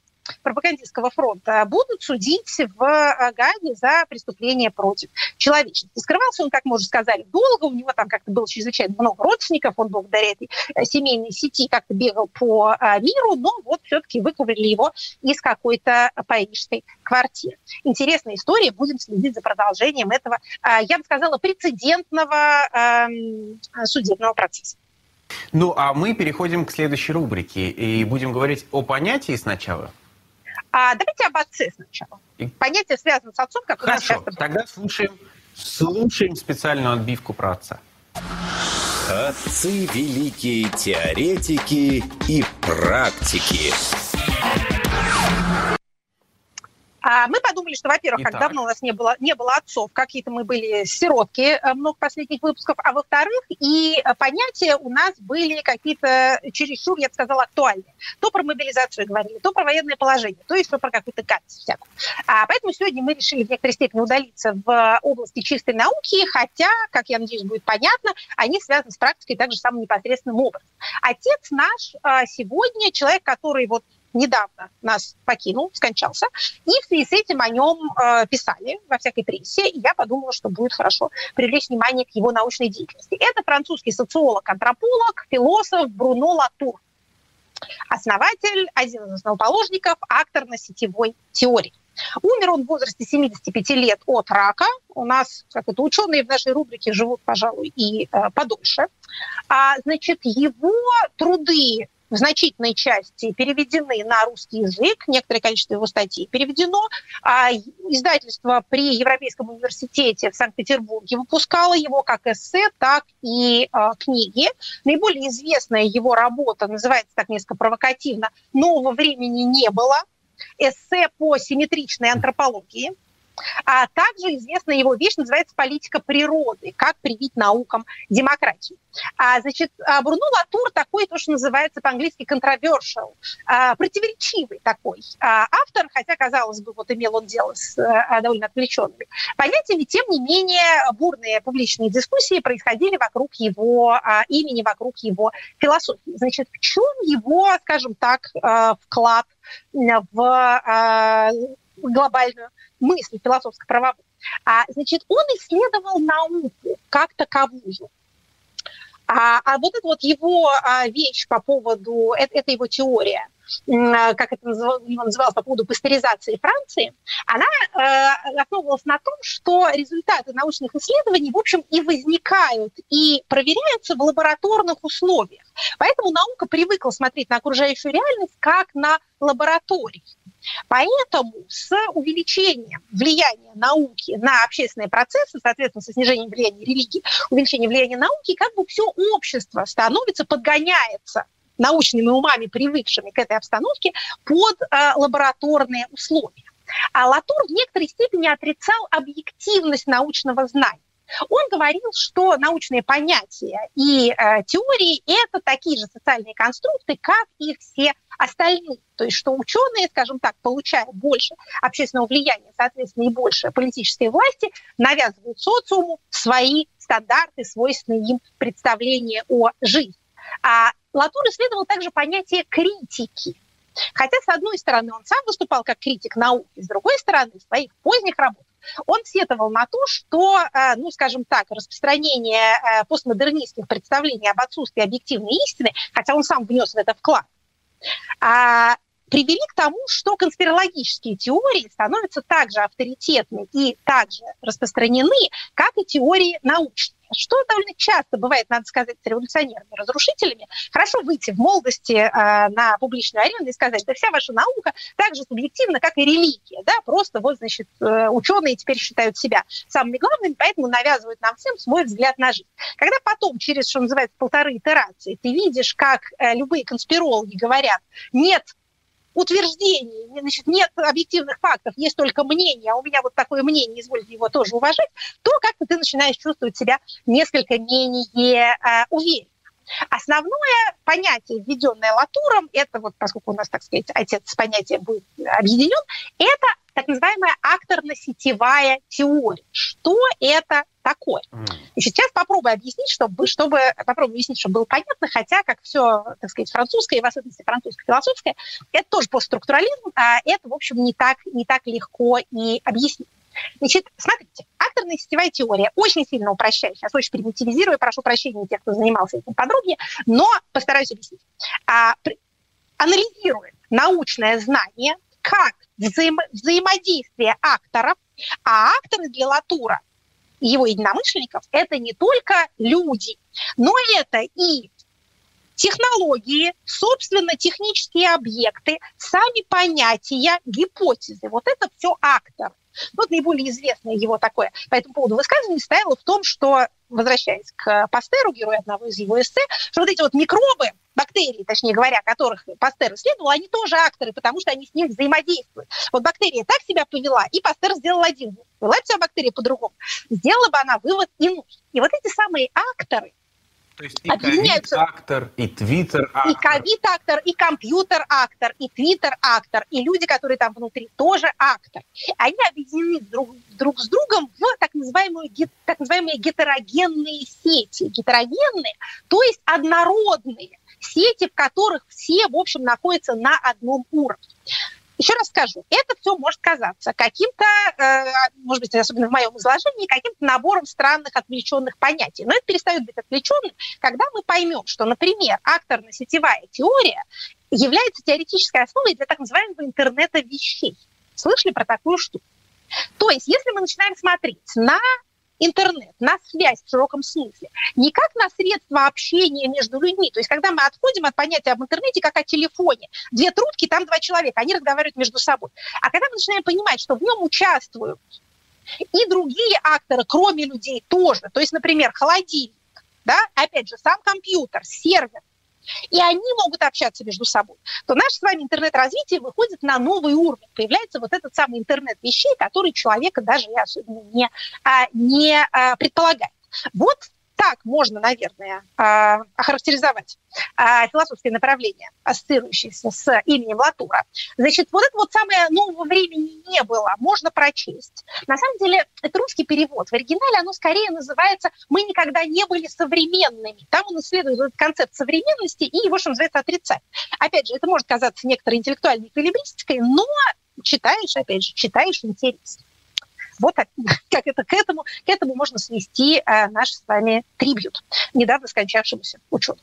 пропагандистского фронта будут судить в э, Гаге за преступление против человечности. Скрывался он, как мы уже сказали, долго, у него там как-то было чрезвычайно много родственников, он благодаря этой э, семейной сети как-то бегал по э, миру, но вот все-таки выковырили его из какой-то парижской квартиры. Интересная история, будем следить за продолжением этого, я бы сказала, прецедентного эм, судебного процесса. Ну, а мы переходим к следующей рубрике и будем говорить о понятии сначала. А давайте об отце сначала. Понятие связано с отцом, как Хорошо, у нас часто... тогда слушаем, слушаем специальную отбивку про отца. Отцы великие теоретики и практики. А мы подумали, что, во-первых, как давно у нас не было, не было отцов, какие-то мы были сиротки э, много последних выпусков, а во-вторых, и понятия у нас были какие-то чересчур, я бы сказала, актуальные. То про мобилизацию говорили, то про военное положение, то еще про какую-то гадость всякую. А поэтому сегодня мы решили в некоторой степени удалиться в области чистой науки, хотя, как я надеюсь, будет понятно, они связаны с практикой также самым непосредственным образом. Отец наш а, сегодня человек, который вот недавно нас покинул, скончался, и в связи с этим о нем э, писали во всякой прессе, и я подумала, что будет хорошо привлечь внимание к его научной деятельности. Это французский социолог, антрополог, философ Бруно Латур, основатель, один из основоположников акторно-сетевой теории. Умер он в возрасте 75 лет от рака. У нас, как это, ученые в нашей рубрике живут, пожалуй, и э, подольше. А, значит, его труды в значительной части переведены на русский язык, некоторое количество его статей переведено. А издательство при Европейском университете в Санкт-Петербурге выпускало его как эссе, так и э, книги. Наиболее известная его работа называется так несколько провокативно «Нового времени не было», эссе по симметричной антропологии – а также известна его вещь, называется «Политика природы. Как привить наукам демократию». А, значит, а, Бруно Латур такой, то, что называется по-английски controversial, а, противоречивый такой а, автор, хотя, казалось бы, вот имел он дело с а, довольно отвлеченными понятиями, тем не менее бурные публичные дискуссии происходили вокруг его имени, вокруг его философии. Значит, в чем его, скажем так, а, вклад в глобальную мысли философско-правовой. А, значит, он исследовал науку как таковую. А, а вот эта вот его а, вещь по поводу, это, это его теория, как это называлось, по поводу пастеризации Франции, она э, основывалась на том, что результаты научных исследований, в общем, и возникают, и проверяются в лабораторных условиях. Поэтому наука привыкла смотреть на окружающую реальность как на лаборатории. Поэтому с увеличением влияния науки на общественные процессы, соответственно, со снижением влияния религии, увеличением влияния науки, как бы все общество становится, подгоняется научными умами, привыкшими к этой обстановке, под э, лабораторные условия. А Латур в некоторой степени отрицал объективность научного знания. Он говорил, что научные понятия и э, теории – это такие же социальные конструкты, как и все остальные. То есть что ученые, скажем так, получая больше общественного влияния, соответственно, и больше политической власти, навязывают социуму свои стандарты, свойственные им представления о жизни. А Латур исследовал также понятие критики. Хотя, с одной стороны, он сам выступал как критик науки, с другой стороны, в своих поздних работах он сетовал на то, что, э, ну, скажем так, распространение э, постмодернистских представлений об отсутствии объективной истины, хотя он сам внес в это вклад, а, привели к тому, что конспирологические теории становятся также авторитетны и также распространены, как и теории научные. Что довольно часто бывает, надо сказать, с революционерами, разрушителями. Хорошо выйти в молодости э, на публичную арену и сказать, да вся ваша наука так же субъективна, как и религия. Да? Просто вот, значит, э, ученые теперь считают себя самыми главными, поэтому навязывают нам всем свой взгляд на жизнь. Когда потом, через, что называется, полторы итерации, ты видишь, как э, любые конспирологи говорят, нет утверждений, значит, нет объективных фактов, есть только мнение, а у меня вот такое мнение, извольте его тоже уважать, то как-то ты начинаешь чувствовать себя несколько менее э, уверенно. Основное понятие, введенное Латуром, это вот, поскольку у нас, так сказать, отец понятия будет объединен, это так называемая акторно-сетевая теория. Что это такое? Значит, сейчас попробую объяснить, чтобы, чтобы попробую объяснить, чтобы было понятно, хотя, как все, так сказать, французское, и в особенности французско-философское, это тоже постструктурализм, а это, в общем, не так, не так легко и объяснить. Значит, смотрите, акторная сетевая теория очень сильно упрощаю, сейчас очень примитивизирую, прошу прощения тех, кто занимался этим подробнее, но постараюсь объяснить. А, анализирует научное знание как взаим, взаимодействие акторов, а акторы для Латура его единомышленников – это не только люди, но это и технологии, собственно, технические объекты, сами понятия, гипотезы. Вот это все актор. Вот наиболее известное его такое по этому поводу высказывание стояло в том, что, возвращаясь к Пастеру, герою одного из его эссе, что вот эти вот микробы, бактерии, точнее говоря, которых Пастер исследовал, они тоже акторы, потому что они с ним взаимодействуют. Вот бактерия так себя повела, и Пастер сделал один вывод. Вела себя бактерия по-другому. Сделала бы она вывод иной. И вот эти самые акторы, то есть и ковид-актор, и твиттер-актор. И ковид-актор, и компьютер-актор, и твиттер-актор, и люди, которые там внутри, тоже актор. Они объединены друг, друг с другом в так называемые, так называемые гетерогенные сети. Гетерогенные, то есть однородные сети, в которых все, в общем, находятся на одном уровне. Еще раз скажу, это все может казаться каким-то, э, может быть, особенно в моем изложении, каким-то набором странных отвлеченных понятий. Но это перестает быть отвлеченным, когда мы поймем, что, например, акторно-сетевая теория является теоретической основой для так называемого интернета вещей. Слышали про такую штуку? То есть, если мы начинаем смотреть на интернет, на связь в широком смысле, не как на средство общения между людьми. То есть когда мы отходим от понятия об интернете как о телефоне, две трубки, там два человека, они разговаривают между собой. А когда мы начинаем понимать, что в нем участвуют и другие акторы, кроме людей тоже, то есть, например, холодильник, да, опять же, сам компьютер, сервер, и они могут общаться между собой, то наше с вами интернет-развитие выходит на новый уровень. Появляется вот этот самый интернет вещей, который человека даже особенно не, а, не а, предполагает. Вот так можно, наверное, а, охарактеризовать а, философское направление, ассоциирующееся с именем Латура. Значит, вот это вот самое нового времени не было, можно прочесть. На самом деле, это русский перевод. В оригинале оно скорее называется «Мы никогда не были современными». Там он исследует этот концепт современности и его, что называется, отрицать. Опять же, это может казаться некоторой интеллектуальной эквилибристикой, но читаешь, опять же, читаешь интересно. Вот как это к этому, к этому можно свести э, наш с вами трибют, недавно скончавшемуся ученому.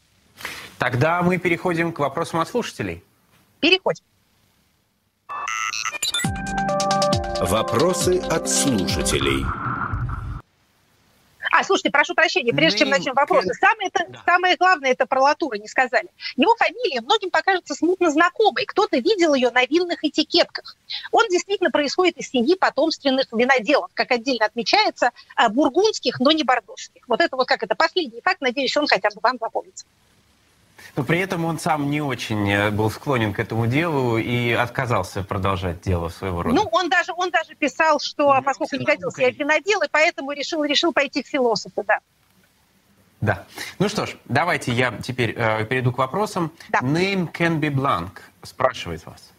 Тогда мы переходим к вопросам от слушателей. Переходим. Вопросы от слушателей. А, слушайте, прошу прощения, прежде чем начнем вопросы. Самое, это, да. самое главное, это про Латура не сказали. Его фамилия многим покажется смутно знакомой. Кто-то видел ее на винных этикетках. Он действительно происходит из семьи потомственных виноделов, как отдельно отмечается, а, бургундских, но не бордовских. Вот это вот как это последний факт. Надеюсь, он хотя бы вам запомнится. Но при этом он сам не очень э, был склонен к этому делу и отказался продолжать дело своего рода. Ну, он даже, он даже писал, что ну, поскольку не годился я винодел, и поэтому решил, решил пойти к философу, да. Да. Ну что ж, давайте я теперь э, перейду к вопросам. Да. Name can be blank спрашивает вас.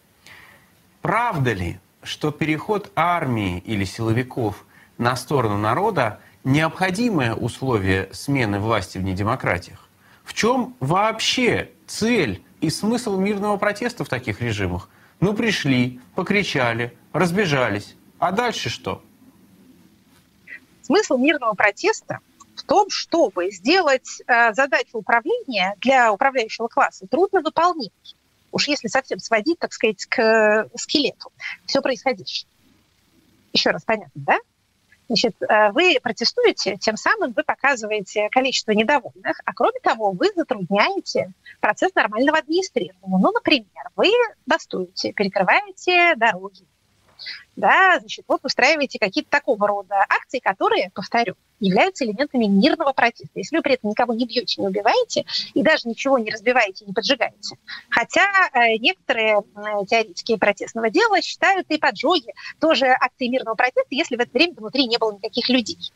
Правда ли, что переход армии или силовиков на сторону народа необходимое условие смены власти в недемократиях? В чем вообще цель и смысл мирного протеста в таких режимах? Ну, пришли, покричали, разбежались. А дальше что? Смысл мирного протеста в том, чтобы сделать э, задачу управления для управляющего класса трудно выполнимой. Уж если совсем сводить, так сказать, к э, скелету все происходящее. Еще раз понятно, да? Значит, э, вы протестуете, тем самым вы показываете количество недовольных, а кроме того, вы затрудняете процесс нормального администрирования. Ну, например, вы бастуете, перекрываете дороги, да, значит, вот устраиваете какие-то такого рода акции, которые, повторю, являются элементами мирного протеста. Если вы при этом никого не бьете, не убиваете, и даже ничего не разбиваете, не поджигаете. Хотя э, некоторые э, теоретики протестного дела считают и поджоги тоже акции мирного протеста, если в это время внутри не было никаких людей.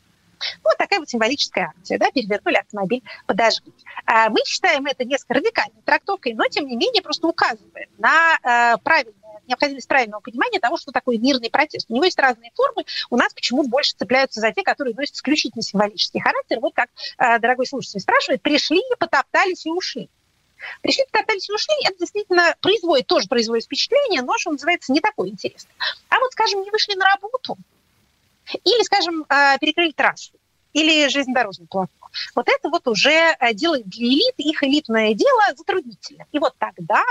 Вот такая вот символическая акция, да, перевернули автомобиль, подожгли. А мы считаем это несколько радикальной трактовкой, но тем не менее просто указываем на э, правильное необходимость правильного понимания того, что такое мирный протест. У него есть разные формы. У нас почему больше цепляются за те, которые носят исключительно символический характер. Вот как э, дорогой слушатель спрашивает, пришли, потоптались и ушли. Пришли, потоптались и ушли, это действительно производит, тоже производит впечатление, но, что называется, не такое интересное. А вот, скажем, не вышли на работу, или, скажем, э, перекрыли трассу, или железнодорожный платформу. Вот это вот уже э, делает для элит, их элитное дело затруднительно. И вот тогда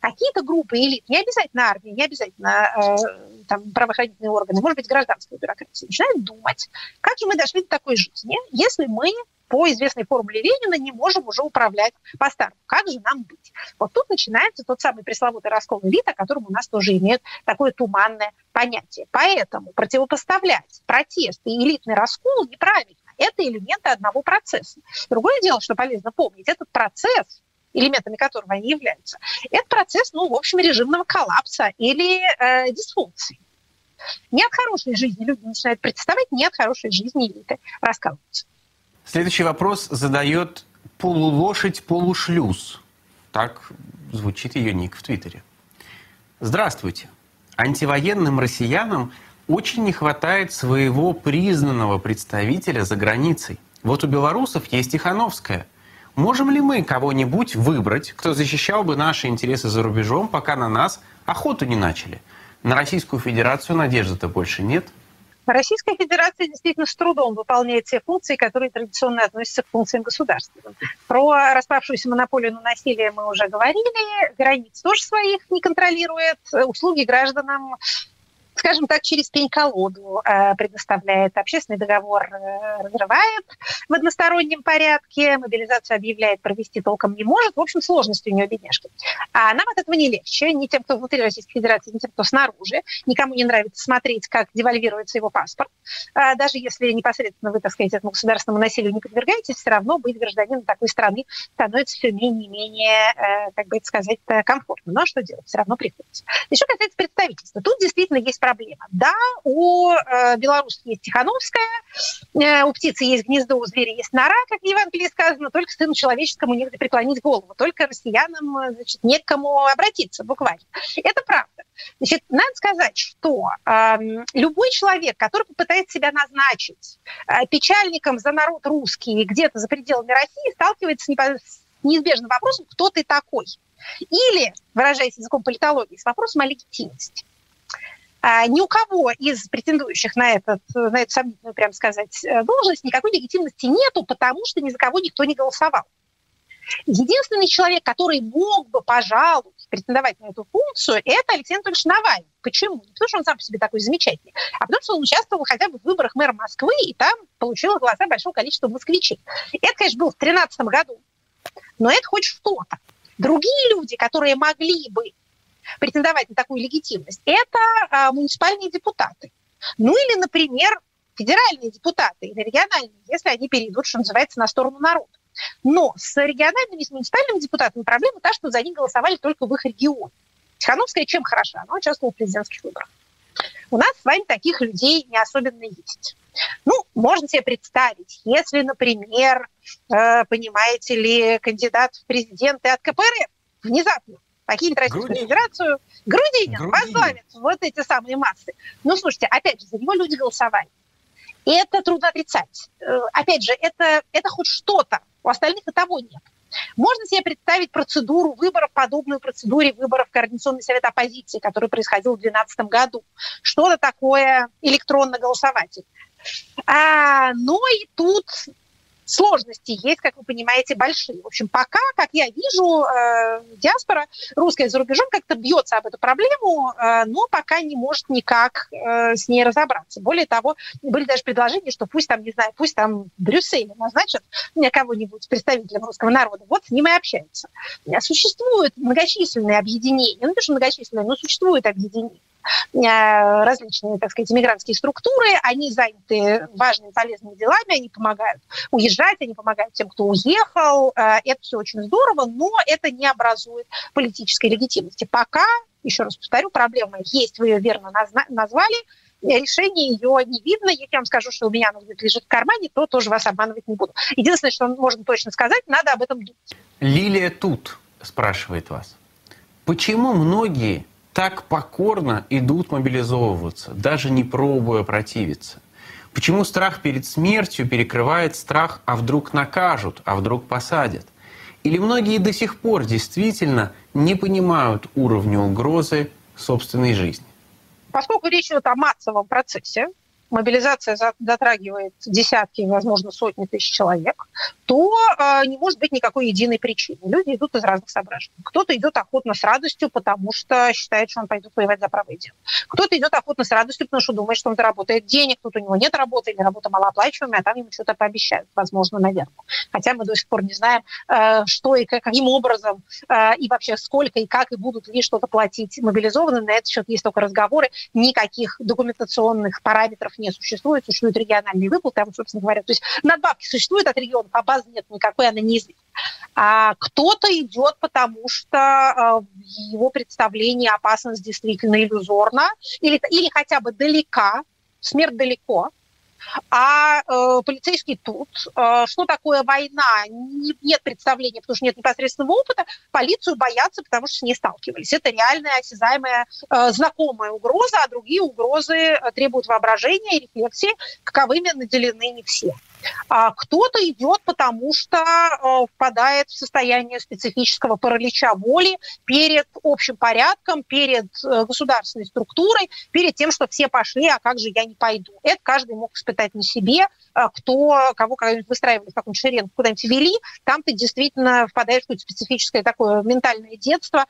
Какие-то группы элит, не обязательно армия, не обязательно э, там, правоохранительные органы, может быть, гражданская бюрократия, начинают думать, как же мы дошли до такой жизни, если мы по известной формуле Ленина не можем уже управлять по-старому. Как же нам быть? Вот тут начинается тот самый пресловутый раскол элит, о котором у нас тоже имеют такое туманное понятие. Поэтому противопоставлять протест и элитный раскол неправильно. Это элементы одного процесса. Другое дело, что полезно помнить, этот процесс элементами которого они являются, это процесс, ну, в общем, режимного коллапса или э, дисфункции. Не от хорошей жизни люди начинают представать, не от хорошей жизни элиты раскалываются. Следующий вопрос задает полулошадь, полушлюз. Так звучит ее ник в Твиттере. Здравствуйте. Антивоенным россиянам очень не хватает своего признанного представителя за границей. Вот у белорусов есть Тихановская. Можем ли мы кого-нибудь выбрать, кто защищал бы наши интересы за рубежом, пока на нас охоту не начали? На Российскую Федерацию надежды-то больше нет. Российская Федерация действительно с трудом выполняет те функции, которые традиционно относятся к функциям государства. Про распавшуюся монополию на насилие мы уже говорили, границ тоже своих не контролирует, услуги гражданам скажем так, через пень-колоду э, предоставляет. Общественный договор э, разрывает в одностороннем порядке, мобилизацию объявляет, провести толком не может. В общем, сложности у нее бедняжки. А нам от этого не легче, ни тем, кто внутри Российской Федерации, ни тем, кто снаружи. Никому не нравится смотреть, как девальвируется его паспорт. А даже если непосредственно вы, так сказать, этому государственному насилию не подвергаетесь, все равно быть гражданином такой страны становится все менее и менее, э, как бы это сказать, комфортно. Но что делать? Все равно приходится. Еще касается представительства. Тут действительно есть проблема. Да, у э, белорусов есть Тихановская, э, у птицы есть гнездо, у зверя есть нора, как в Евангелии сказано, только сыну человеческому негде преклонить голову, только россиянам э, значит, не кому обратиться, буквально. Это правда. Значит, надо сказать, что э, любой человек, который попытается себя назначить э, печальником за народ русский где-то за пределами России, сталкивается с неизбежным вопросом, кто ты такой. Или, выражаясь языком политологии, с вопросом о легитимности. А, ни у кого из претендующих на, этот, на эту прям сказать, э, должность никакой легитимности нету, потому что ни за кого никто не голосовал. Единственный человек, который мог бы, пожалуй, претендовать на эту функцию, это Алексей Анатольевич Навальный. Почему? Не потому что он сам по себе такой замечательный, а потому что он участвовал хотя бы в выборах мэра Москвы и там получил голоса большого количества москвичей. Это, конечно, было в 2013 году, но это хоть что-то. Другие люди, которые могли бы претендовать на такую легитимность, это а, муниципальные депутаты. Ну или, например, федеральные депутаты или региональные, если они перейдут, что называется, на сторону народа. Но с региональными, с муниципальными депутатами проблема та, что за них голосовали только в их регионе. Тихановская чем хороша? Она участвовала в президентских выборах. У нас с вами таких людей не особенно есть. Ну, можно себе представить, если, например, э, понимаете ли, кандидат в президенты от КПРФ внезапно покинет Российскую Грудинин. Федерацию, Грудинин, Грудинин возглавит вот эти самые массы. Ну, слушайте, опять же, за него люди голосовали. И это трудно отрицать. Э, опять же, это, это хоть что-то. У остальных и того нет. Можно себе представить процедуру выборов, подобную процедуре выборов Координационный совет оппозиции, который происходил в 2012 году. Что-то такое электронно-голосовательное. А, но и тут сложности есть, как вы понимаете, большие. В общем, пока, как я вижу, э, диаспора русская за рубежом как-то бьется об эту проблему, э, но пока не может никак э, с ней разобраться. Более того, были даже предложения, что пусть там, не знаю, пусть там в Брюсселе назначат мне кого-нибудь представителем русского народа. Вот с ним и общаются. Существуют многочисленные объединения, ну, то, что многочисленные, но существуют объединения различные, так сказать, иммигрантские структуры, они заняты важными, полезными делами, они помогают уезжать, они помогают тем, кто уехал. Э, это все очень здорово, но это не образует политической легитимности. Пока, еще раз повторю, проблема есть, вы ее верно назвали, решение ее не видно. Если я вам скажу, что у меня оно лежит в кармане, то тоже вас обманывать не буду. Единственное, что можно точно сказать, надо об этом думать. Лилия тут спрашивает вас. Почему многие так покорно идут мобилизовываться, даже не пробуя противиться? Почему страх перед смертью перекрывает страх, а вдруг накажут, а вдруг посадят? Или многие до сих пор действительно не понимают уровня угрозы собственной жизни? Поскольку речь идет о массовом процессе, мобилизация затрагивает десятки, возможно, сотни тысяч человек, то э, не может быть никакой единой причины. Люди идут из разных соображений. Кто-то идет охотно с радостью, потому что считает, что он пойдет воевать за правое дело. Кто-то идет охотно с радостью, потому что думает, что он заработает денег, тут у него нет работы или работа малооплачиваемая, а там ему что-то пообещают, возможно, наверное. Хотя мы до сих пор не знаем, э, что и каким образом, э, и вообще сколько и как, и будут ли что-то платить мобилизованным. На этот счет есть только разговоры, никаких документационных параметров не существует, существуют региональные выплаты, там, собственно говоря. То есть надбавки существуют от регионов, а базы нет никакой, она неизвестна. А кто-то идет, потому что э, в его представлении опасность действительно иллюзорна или, или хотя бы далека, смерть далеко, а э, полицейский тут. Э, что такое война? Не, нет представления, потому что нет непосредственного опыта. Полицию боятся, потому что с ней сталкивались. Это реальная, осязаемая, э, знакомая угроза, а другие угрозы э, требуют воображения и рефлексии, каковыми наделены не все. А кто-то идет, потому что э, впадает в состояние специфического паралича воли перед общим порядком, перед э, государственной структурой, перед тем, что все пошли, а как же я не пойду. Это каждый мог испытать на себе, э, кто, кого когда-нибудь выстраивали в каком-нибудь шеренг, куда-нибудь вели, там ты действительно впадаешь в какое-то специфическое такое ментальное детство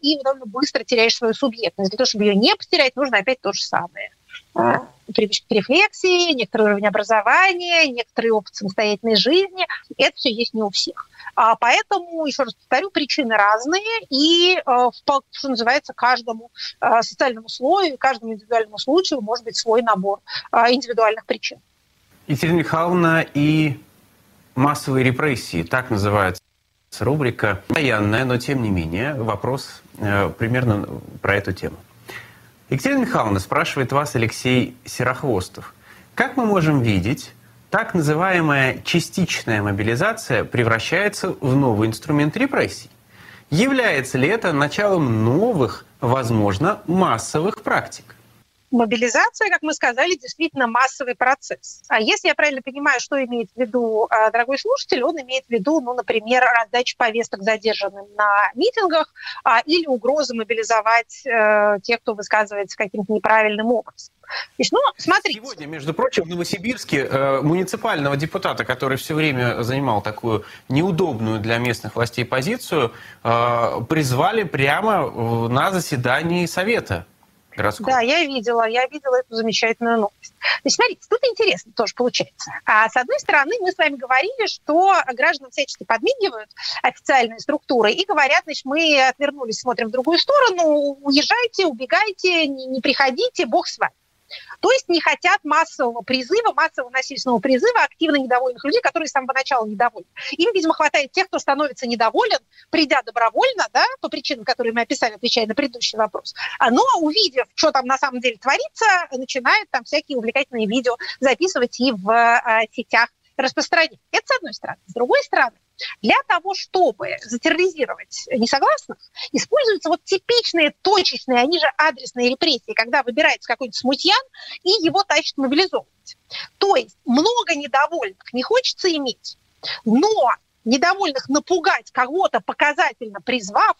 и довольно быстро теряешь свою субъектность. Для того, чтобы ее не потерять, нужно опять то же самое привычки к рефлексии, некоторый уровень образования, некоторый опыт самостоятельной жизни. Это все есть не у всех. А поэтому, еще раз повторю, причины разные, и, э, что называется, каждому э, социальному слою, каждому индивидуальному случаю может быть свой набор э, индивидуальных причин. Екатерина Михайловна, и массовые репрессии, так называется рубрика, военная, но тем не менее, вопрос примерно про эту тему. Екатерина Михайловна спрашивает вас Алексей Серохвостов. Как мы можем видеть, так называемая частичная мобилизация превращается в новый инструмент репрессий? Является ли это началом новых, возможно, массовых практик? Мобилизация, как мы сказали, действительно массовый процесс. А если я правильно понимаю, что имеет в виду а, дорогой слушатель, он имеет в виду, ну, например, раздачу повесток задержанным на митингах а, или угрозы мобилизовать э, тех, кто высказывается каким-то неправильным образом. Есть, ну, смотрите. Сегодня, между прочим, в Новосибирске э, муниципального депутата, который все время занимал такую неудобную для местных властей позицию, э, призвали прямо на заседании Совета городского. Да, я видела, я видела эту замечательную новость. Значит, смотрите, тут интересно тоже получается. А с одной стороны, мы с вами говорили, что гражданам всячески подмигивают официальные структуры и говорят, значит, мы отвернулись, смотрим в другую сторону, уезжайте, убегайте, не, не приходите, бог с вами. То есть не хотят массового призыва, массового насильственного призыва активно недовольных людей, которые с самого начала недовольны. Им, видимо, хватает тех, кто становится недоволен, придя добровольно, да, по причинам, которые мы описали, отвечая на предыдущий вопрос. А, но увидев, что там на самом деле творится, начинает там всякие увлекательные видео записывать и в а, сетях распространять. Это с одной стороны. С другой стороны, для того, чтобы затерроризировать несогласных, используются вот типичные точечные, они же адресные репрессии, когда выбирается какой-то смутьян и его тащат мобилизовывать. То есть много недовольных не хочется иметь, но недовольных напугать кого-то показательно призвав,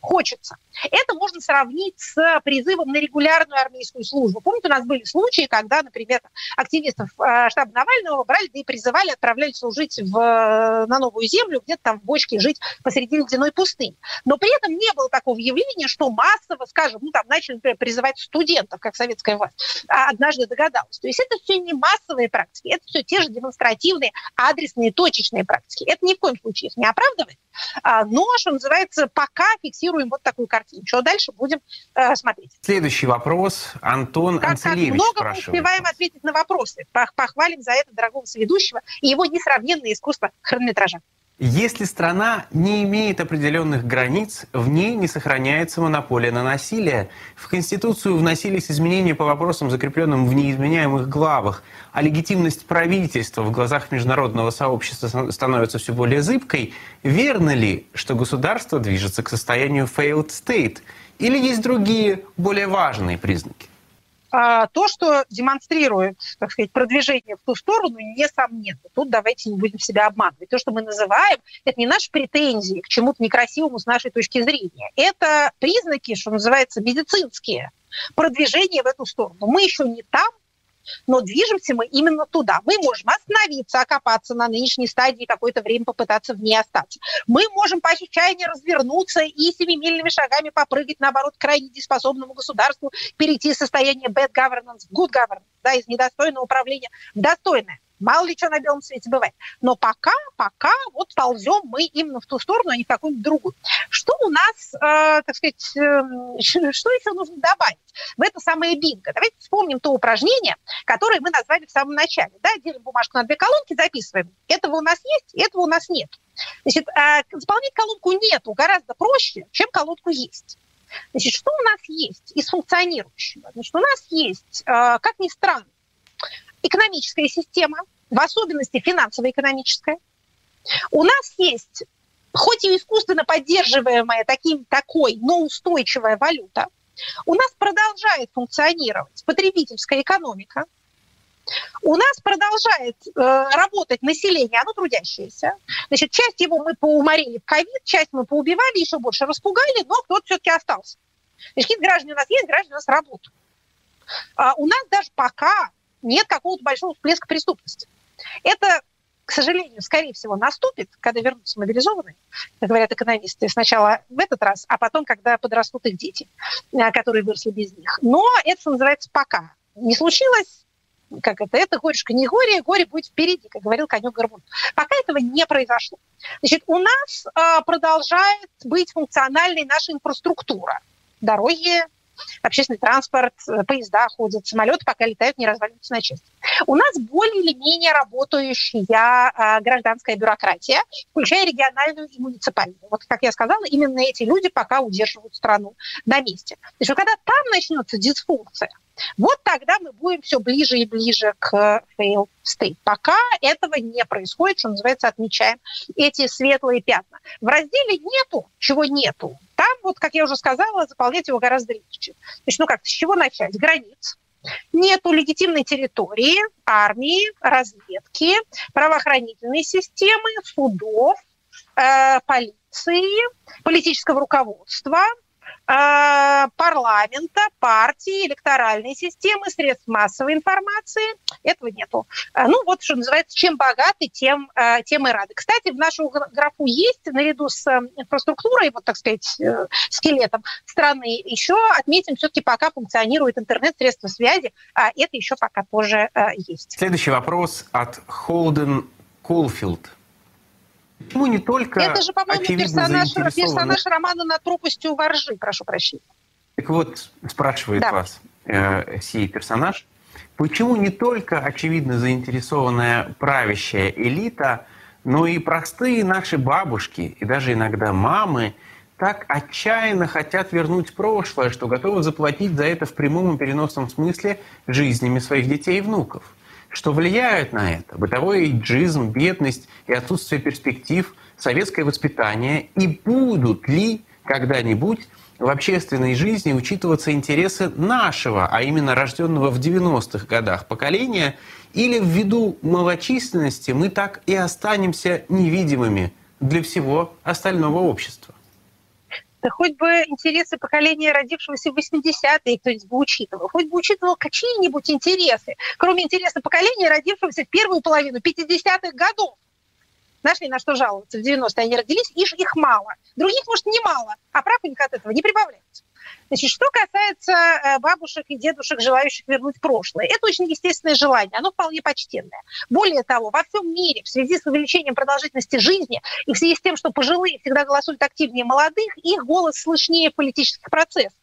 хочется. Это можно сравнить с призывом на регулярную армейскую службу. Помните, у нас были случаи, когда, например, активистов э, штаба Навального брали да и призывали, отправляли служить в, э, на новую землю, где-то там в бочке жить посреди ледяной пустыни. Но при этом не было такого явления, что массово, скажем, ну там начали, например, призывать студентов, как советская власть, а однажды догадалась. То есть это все не массовые практики, это все те же демонстративные, адресные, точечные практики. Это ни в коем случае их не оправдывает, а, но, что называется, пока фиксируем вот такую картину. Что дальше будем э, смотреть. Следующий вопрос. Антон как, Анцелевич как много спрашивает. мы успеваем ответить на вопросы. Похвалим за это дорогого соведущего и его несравненное искусство хронометража. Если страна не имеет определенных границ, в ней не сохраняется монополия на насилие. В Конституцию вносились изменения по вопросам, закрепленным в неизменяемых главах, а легитимность правительства в глазах международного сообщества становится все более зыбкой. Верно ли, что государство движется к состоянию failed state? Или есть другие, более важные признаки? А, то, что демонстрирует, так сказать, продвижение в ту сторону, несомненно. Тут давайте не будем себя обманывать. То, что мы называем, это не наши претензии к чему-то некрасивому с нашей точки зрения. Это признаки, что называется, медицинские, продвижения в эту сторону. Мы еще не там, но движемся мы именно туда. Мы можем остановиться, окопаться на нынешней стадии, какое-то время попытаться в ней остаться. Мы можем по отчаянию развернуться и семимильными шагами попрыгать, наоборот, к крайне дееспособному государству, перейти из состояния bad governance в good governance, да, из недостойного управления в достойное. Мало ли что на белом свете бывает. Но пока, пока вот ползем мы именно в ту сторону, а не в какую-нибудь другую. Что у нас, э, так сказать, э, что еще нужно добавить в это самое бинго? Давайте вспомним то упражнение, которое мы назвали в самом начале. Да? Делим бумажку на две колонки, записываем. Этого у нас есть, этого у нас нет. Значит, э, заполнять колонку нету гораздо проще, чем колонку есть. Значит, что у нас есть из функционирующего? Значит, у нас есть, э, как ни странно, экономическая система, в особенности финансово-экономическая. У нас есть, хоть и искусственно поддерживаемая таким, такой, но устойчивая валюта, у нас продолжает функционировать потребительская экономика, у нас продолжает э, работать население, оно трудящееся. Значит, часть его мы поуморили в ковид, часть мы поубивали, еще больше распугали, но кто-то все-таки остался. Значит, какие граждане у нас есть, граждане у нас работают. А у нас даже пока нет какого-то большого всплеска преступности. Это, к сожалению, скорее всего, наступит, когда вернутся мобилизованные, как говорят экономисты, сначала в этот раз, а потом, когда подрастут их дети, э, которые выросли без них. Но это, называется, пока. Не случилось, как это, это горюшка не горе, горе будет впереди, как говорил конек Горбун. Пока этого не произошло. Значит, у нас э, продолжает быть функциональной наша инфраструктура. Дороги, общественный транспорт, э, поезда ходят, самолеты пока летают, не разваливаются на части. У нас более или менее работающая а, гражданская бюрократия, включая региональную и муниципальную. Вот, как я сказала, именно эти люди пока удерживают страну на месте. То есть, когда там начнется дисфункция, вот тогда мы будем все ближе и ближе к fail state. Пока этого не происходит, что называется, отмечаем эти светлые пятна. В разделе нету, чего нету. Там, вот, как я уже сказала, заполнять его гораздо легче. То есть, ну как, с чего начать? Границ. Нету легитимной территории, армии, разведки, правоохранительной системы, судов, э, полиции, политического руководства – парламента, партии, электоральной системы, средств массовой информации. Этого нету. Э, ну, вот, что называется, чем богаты, тем, э, тем и рады. Кстати, в нашу графу есть, наряду с инфраструктурой, вот, так сказать, скелетом страны, еще отметим, все-таки пока функционирует интернет, средства связи, а это еще пока тоже есть. Следующий вопрос от Холден Колфилд. Почему не только Это же, по-моему, персонаж, персонаж романа «Над пропастью воржи», прошу прощения. Так вот, спрашивает да. вас э, сей персонаж, почему не только очевидно заинтересованная правящая элита, но и простые наши бабушки и даже иногда мамы так отчаянно хотят вернуть прошлое, что готовы заплатить за это в прямом и переносном смысле жизнями своих детей и внуков – что влияют на это. Бытовой эйджизм, бедность и отсутствие перспектив, советское воспитание. И будут ли когда-нибудь в общественной жизни учитываться интересы нашего, а именно рожденного в 90-х годах поколения, или ввиду малочисленности мы так и останемся невидимыми для всего остального общества? Да хоть бы интересы поколения, родившегося в 80-е, кто-нибудь бы учитывал. Хоть бы учитывал какие-нибудь интересы, кроме интереса поколения, родившегося в первую половину 50-х годов. Нашли на что жаловаться в 90-е, они родились, их, их мало. Других, может, немало, а прав у них от этого не прибавляется. Значит, что касается э, бабушек и дедушек, желающих вернуть прошлое, это очень естественное желание, оно вполне почтенное. Более того, во всем мире в связи с увеличением продолжительности жизни и в связи с тем, что пожилые всегда голосуют активнее молодых, их голос слышнее политических процессах.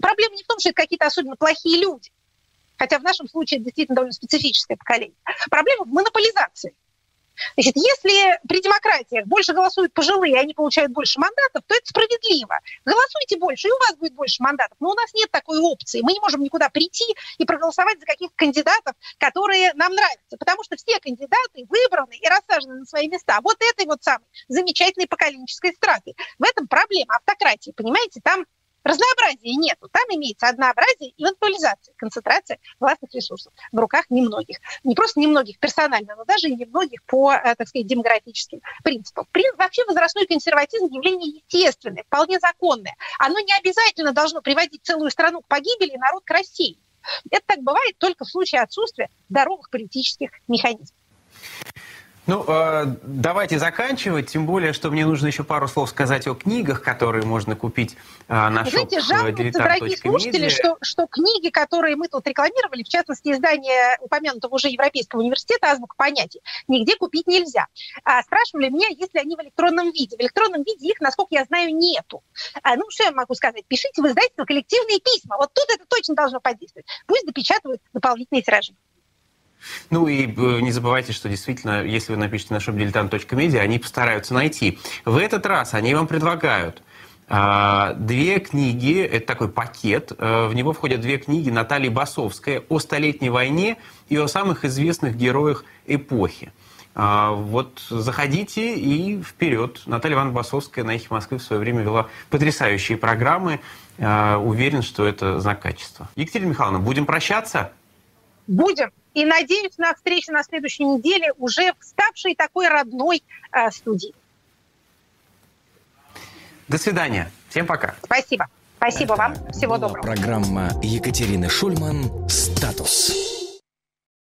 Проблема не в том, что это какие-то особенно плохие люди, хотя в нашем случае это действительно довольно специфическое поколение. Проблема в монополизации. Значит, если при демократиях больше голосуют пожилые, и они получают больше мандатов, то это справедливо. Голосуйте больше, и у вас будет больше мандатов. Но у нас нет такой опции. Мы не можем никуда прийти и проголосовать за каких-то кандидатов, которые нам нравятся. Потому что все кандидаты выбраны и рассажены на свои места вот этой вот самой замечательной поколенческой стратой. В этом проблема автократии, понимаете? Там Разнообразия нету. Там имеется однообразие и виртуализация, концентрация властных ресурсов в руках немногих. Не просто немногих персонально, но даже и немногих по, э, так сказать, демографическим принципам. Вообще возрастной консерватизм явление естественное, вполне законное. Оно не обязательно должно приводить целую страну к погибели и народ к России. Это так бывает только в случае отсутствия здоровых политических механизмов. Ну, э, давайте заканчивать, тем более, что мне нужно еще пару слов сказать о книгах, которые можно купить э, на шоп Знаете, жалуются, дорогие слушатели, что, что книги, которые мы тут рекламировали, в частности, издание упомянутого уже Европейского университета «Азбука понятий», нигде купить нельзя. А спрашивали меня, есть ли они в электронном виде. В электронном виде их, насколько я знаю, нету. А, ну, что я могу сказать? Пишите в издательство коллективные письма. Вот тут это точно должно подействовать. Пусть допечатывают дополнительные тиражи. Ну и э, не забывайте, что действительно, если вы напишите на shopdiletant.media, они постараются найти. В этот раз они вам предлагают а, Две книги, это такой пакет, э, в него входят две книги Натальи Басовской о Столетней войне и о самых известных героях эпохи. А, вот заходите и вперед. Наталья Ивановна Басовская на «Эхе Москвы» в свое время вела потрясающие программы. А, уверен, что это знак качества. Екатерина Михайловна, будем прощаться? Будем. И надеюсь на встречу на следующей неделе уже в ставшей такой родной э, студии. До свидания. Всем пока. Спасибо. Спасибо Это вам. Всего доброго. Программа Екатерины Шульман «Статус».